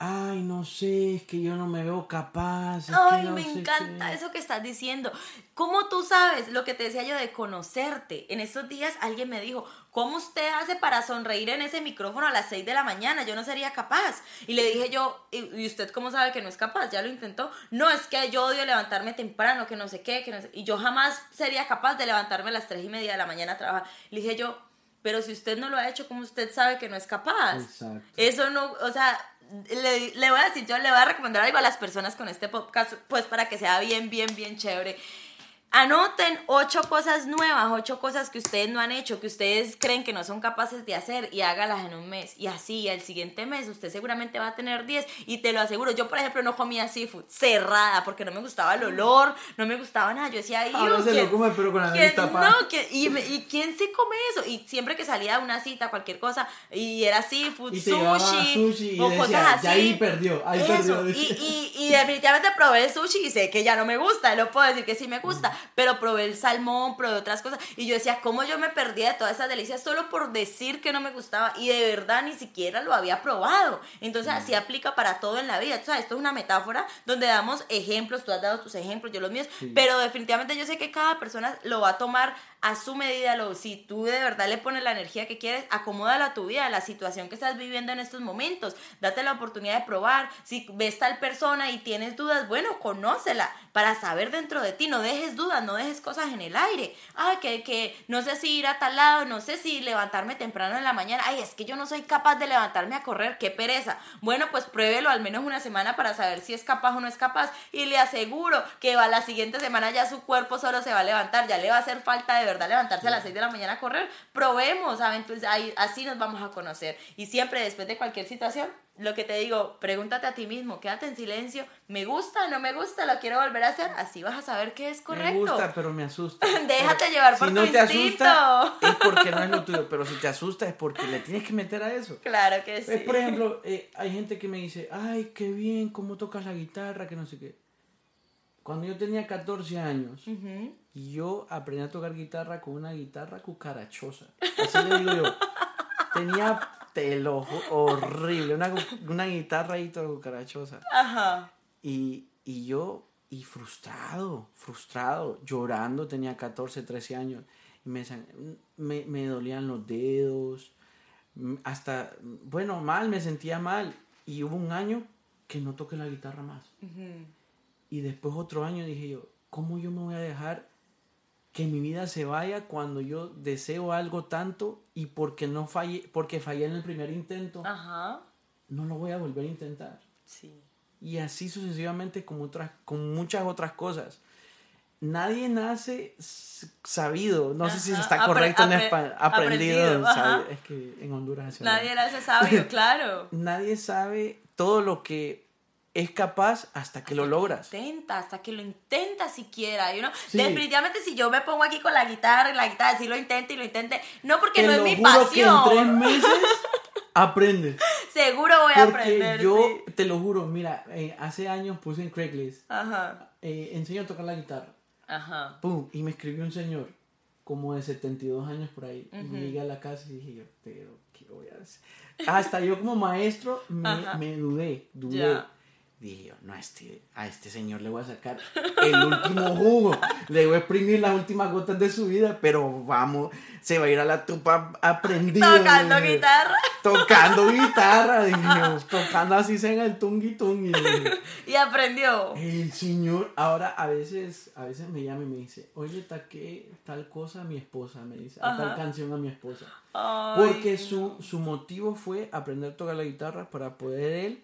ay, no sé, es que yo no me veo capaz. ay, me encanta eso que estás diciendo. ¿Cómo tú sabes lo que te decía yo de conocerte? En estos días alguien me dijo, ¿cómo usted hace para sonreír en ese micrófono a las 6 de la mañana? Yo no sería capaz. Y le dije yo, ¿y usted cómo sabe que no es capaz? ¿Ya lo intentó? No, es que yo odio levantarme temprano, que no sé qué, que no sé. Y yo jamás sería capaz de levantarme a las 3 y media de la mañana a trabajar. Le dije yo, pero si usted no lo ha hecho, ¿cómo usted sabe que no es capaz? Exacto. Eso no, o sea, le, le, voy a decir, yo le voy a recomendar algo a las personas con este podcast, pues para que sea bien, bien, bien chévere. Anoten ocho cosas nuevas, ocho cosas que ustedes no han hecho, que ustedes creen que no son capaces de hacer y hágalas en un mes. Y así, el siguiente mes usted seguramente va a tener diez y te lo aseguro. Yo, por ejemplo, no comía seafood cerrada porque no me gustaba el olor, no me gustaba nada. Yo decía, Ahora no se lo come, pero con la nariz No, y, y, quién se come eso? Y siempre que salía a una cita, cualquier cosa, y era seafood, sushi, o cosas así. Y ahí perdió, ahí perdió. Y, y, y definitivamente probé el sushi y sé que ya no me gusta, lo puedo decir que sí me gusta pero probé el salmón, probé otras cosas. Y yo decía, ¿cómo yo me perdía de todas esas delicias solo por decir que no me gustaba? Y de verdad ni siquiera lo había probado. Entonces, así aplica para todo en la vida. O sea, esto es una metáfora donde damos ejemplos, tú has dado tus ejemplos, yo los míos, pero definitivamente yo sé que cada persona lo va a tomar a su medida, lo, si tú de verdad le pones la energía que quieres, acomódala a tu vida, a la situación que estás viviendo en estos momentos, date la oportunidad de probar, si ves tal persona y tienes dudas, bueno, conócela para saber dentro de ti, no dejes dudas, no dejes cosas en el aire, ay, que, que no sé si ir a tal lado, no sé si levantarme temprano en la mañana, ay, es que yo no soy capaz de levantarme a correr, qué pereza, bueno, pues pruébelo al menos una semana para saber si es capaz o no es capaz. Y le aseguro que a la siguiente semana ya su cuerpo solo se va a levantar, ya le va a hacer falta de verdad levantarse a las 6 de la mañana a correr, probemos, ¿saben? Entonces ahí, así nos vamos a conocer. Y siempre después de cualquier situación, lo que te digo, pregúntate a ti mismo, quédate en silencio, ¿me gusta, no me gusta, lo quiero volver a hacer? Así vas a saber qué es correcto. Me gusta, pero me asusta. Déjate llevar por si tu no te instinto. asusta, es porque no es lo tuyo, pero si te asusta es porque le tienes que meter a eso. Claro que sí. Es, por ejemplo, eh, hay gente que me dice, ay, qué bien, cómo tocas la guitarra, que no sé qué. Cuando yo tenía 14 años, Ujú. yo aprendí a tocar guitarra con una guitarra cucarachosa. Así le digo yo. Tenía pelo horrible, una, una guitarra ahí toda cucarachosa. Ajá. Y, y yo, y frustrado, frustrado, llorando, tenía 14, 13 años. Y me, me, me dolían los dedos, hasta, bueno, mal, me sentía mal. Y hubo un año que no toqué la guitarra más. Ujú. Y después otro año dije yo, ¿cómo yo me voy a dejar que mi vida se vaya cuando yo deseo algo tanto y porque no fallé, porque fallé en el primer intento, Ajá. no lo voy a volver a intentar? Sí. Y así sucesivamente con, otras, con muchas otras cosas. Nadie nace sabido, no sé si Ajá, está apre- correcto en apre- español, aprendido, aprendido, ajá. es que en Honduras Nadie ese sabio, claro. Nadie sabe todo lo que es capaz hasta que lo logras. Intenta, hasta que lo intenta siquiera. y uno- Sí. Definitivamente si yo me pongo aquí con la guitarra y la guitarra, si lo intento y lo intente, no porque Te no es mi juro que en tres pasión. meses aprendes. Seguro voy a Porque aprender. yo, sí. te lo juro, mira, eh, hace años puse en Craigslist, Ajá. eh, enseño a tocar la guitarra. Ajá. Pum, y me escribió un señor, como de 72 años por ahí. Y me llegué a la casa y dije yo, pero, ¿qué voy a hacer? Hasta yo como maestro me, dudé, dudé. Dije yo, no, a este, a este señor le voy a sacar el último jugo. Le voy a exprimir las últimas gotas de su vida, pero vamos, se va a ir a la tupa aprendido. Tocando dije. guitarra. Tocando guitarra, dije yo, tocando así se en el tungi tungi. dije. Y aprendió. El señor, ahora a veces, a veces me llama y me dice, oye, taqué tal cosa a mi esposa, me dice, a tal canción a mi esposa. Ay, Porque su, su motivo fue aprender a tocar la guitarra para poder él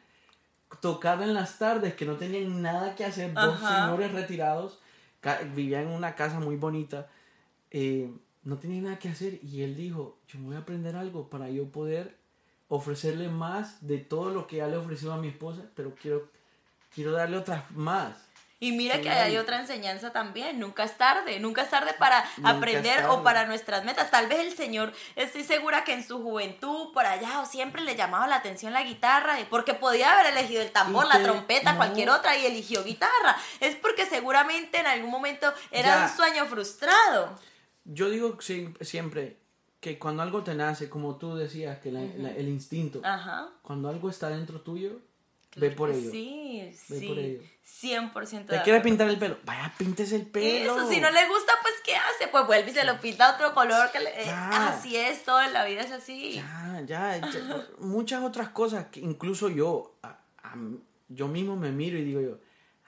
tocar en las tardes, que no tenían nada que hacer, dos Ajá. señores retirados, vivían en una casa muy bonita, eh, no tenían nada que hacer y él dijo, yo me voy a aprender algo para yo poder ofrecerle más de todo lo que ya le he ofrecido a mi esposa, pero quiero, quiero darle otras más. Y mira que hay otra enseñanza también, nunca es tarde, nunca es tarde para Nunca aprender tarde. o para nuestras metas. Tal vez el Señor, estoy segura que en su juventud, por allá, o siempre le llamaba la atención la guitarra, porque podía haber elegido el tambor, Y la te- trompeta, no. cualquier otra, y eligió guitarra. Es porque seguramente en algún momento era Ya. un sueño frustrado. Yo digo sie- siempre que cuando algo te nace, como tú decías, que la- la- el instinto, Ajá. cuando algo está dentro tuyo, ve por ello. Sí, Ve sí. por ello. 100% ¿Te de quiere acuerdo. pintar el pelo? Vaya, píntese el pelo. Eso, si no le gusta, pues ¿qué hace? Pues vuelve y se lo pinta otro color. Que le- eh, así es, todo en la vida es así. Ya, ya, ya, muchas otras cosas que incluso yo, a- a- yo mismo me miro y digo yo,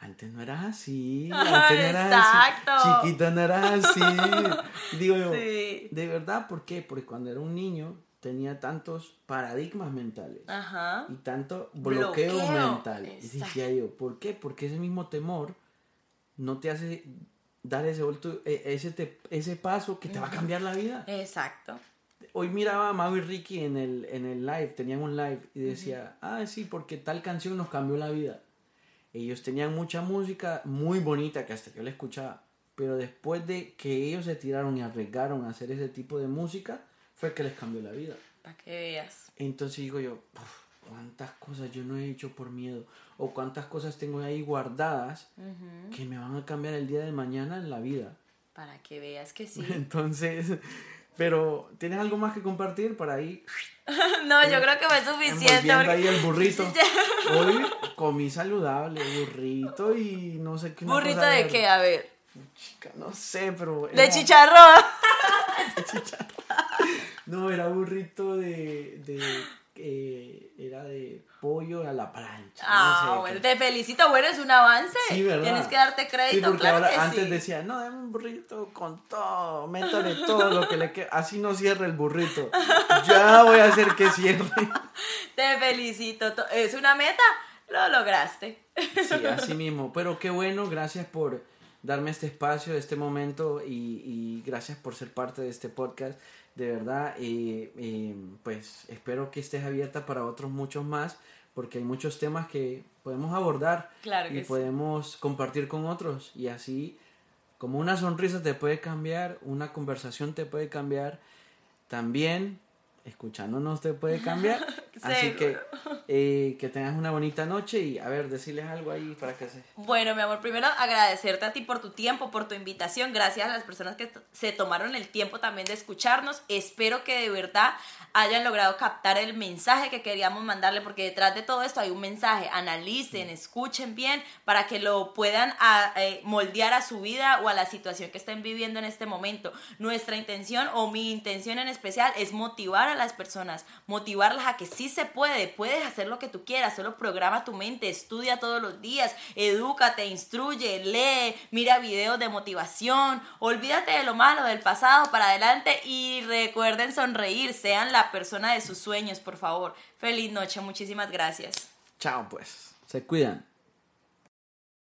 antes no eras así, antes no eras Exacto. así, chiquita no eras así. digo yo, Sí. ¿de verdad por qué? Porque cuando era un niño tenía tantos paradigmas mentales. Ajá. y tanto bloqueo, Bloqueo, mental. Y exacto. decía yo, ¿por qué? Porque ese mismo temor no te hace dar ese, volto- e- ese, te- ese paso que te va a cambiar la vida. Exacto. Hoy miraba a Mau y Ricky en el, en el live, tenían un live y decía, ah, sí, porque tal canción nos cambió la vida. Ellos tenían mucha música muy bonita que hasta yo la escuchaba, pero después de que ellos se tiraron y arriesgaron a hacer ese tipo de música, fue que les cambió la vida. Para que veas. Entonces digo yo, "Uf, cuántas cosas yo no he hecho por miedo o cuántas cosas tengo ahí guardadas Ujú. que me van a cambiar el día de mañana en la vida. Para que veas que sí. Entonces, pero ¿tienes algo más que compartir para ahí no, yo creo que fue suficiente. porque- ahí el burrito? Hoy comí saludable, burrito y no sé qué. ¿Burrito de qué? A ver. Chica, no sé, pero... De era- chicharrón. No, era burrito de... de eh, era de pollo a la plancha. Ah, no sé, bueno, te felicito, bueno, es un avance. Sí, ¿verdad? Tienes que darte Sí, crédito, porque claro ahora que antes sí. decía, no, dame un burrito con todo, métale todo lo que le quede. Así no cierra el burrito. Ya voy a hacer que cierre. Te felicito. to- Es una meta, lo lograste. Sí, así mismo. Pero qué bueno, gracias por darme este espacio, este momento y, y gracias por ser parte de este podcast. De verdad, eh, eh, pues espero que estés abierta para otros muchos más porque hay muchos temas que podemos abordar Claro que y sí. podemos compartir con otros y así como una sonrisa te puede cambiar, una conversación te puede cambiar, también escuchándonos te puede cambiar. Así que eh, que tengas una bonita noche y a ver, decirles algo ahí para que se... Bueno, mi amor, primero agradecerte a ti por tu tiempo, por tu invitación. Gracias a las personas que se tomaron el tiempo también de escucharnos. Espero que de verdad hayan logrado captar el mensaje que queríamos mandarle, porque detrás de todo esto hay un mensaje. Analicen, escuchen bien para que lo puedan a- eh, moldear a su vida o a la situación que estén viviendo en este momento. Nuestra intención o mi intención en especial es motivar a las personas, motivarlas a que sí se puede, puedes hacer lo que tú quieras, solo programa tu mente, estudia todos los días, edúcate, instruye, lee, mira videos de motivación, olvídate de lo malo del pasado para adelante y recuerden sonreír, sean la persona de sus sueños, por favor. Feliz noche, muchísimas gracias. Chao pues, se cuidan.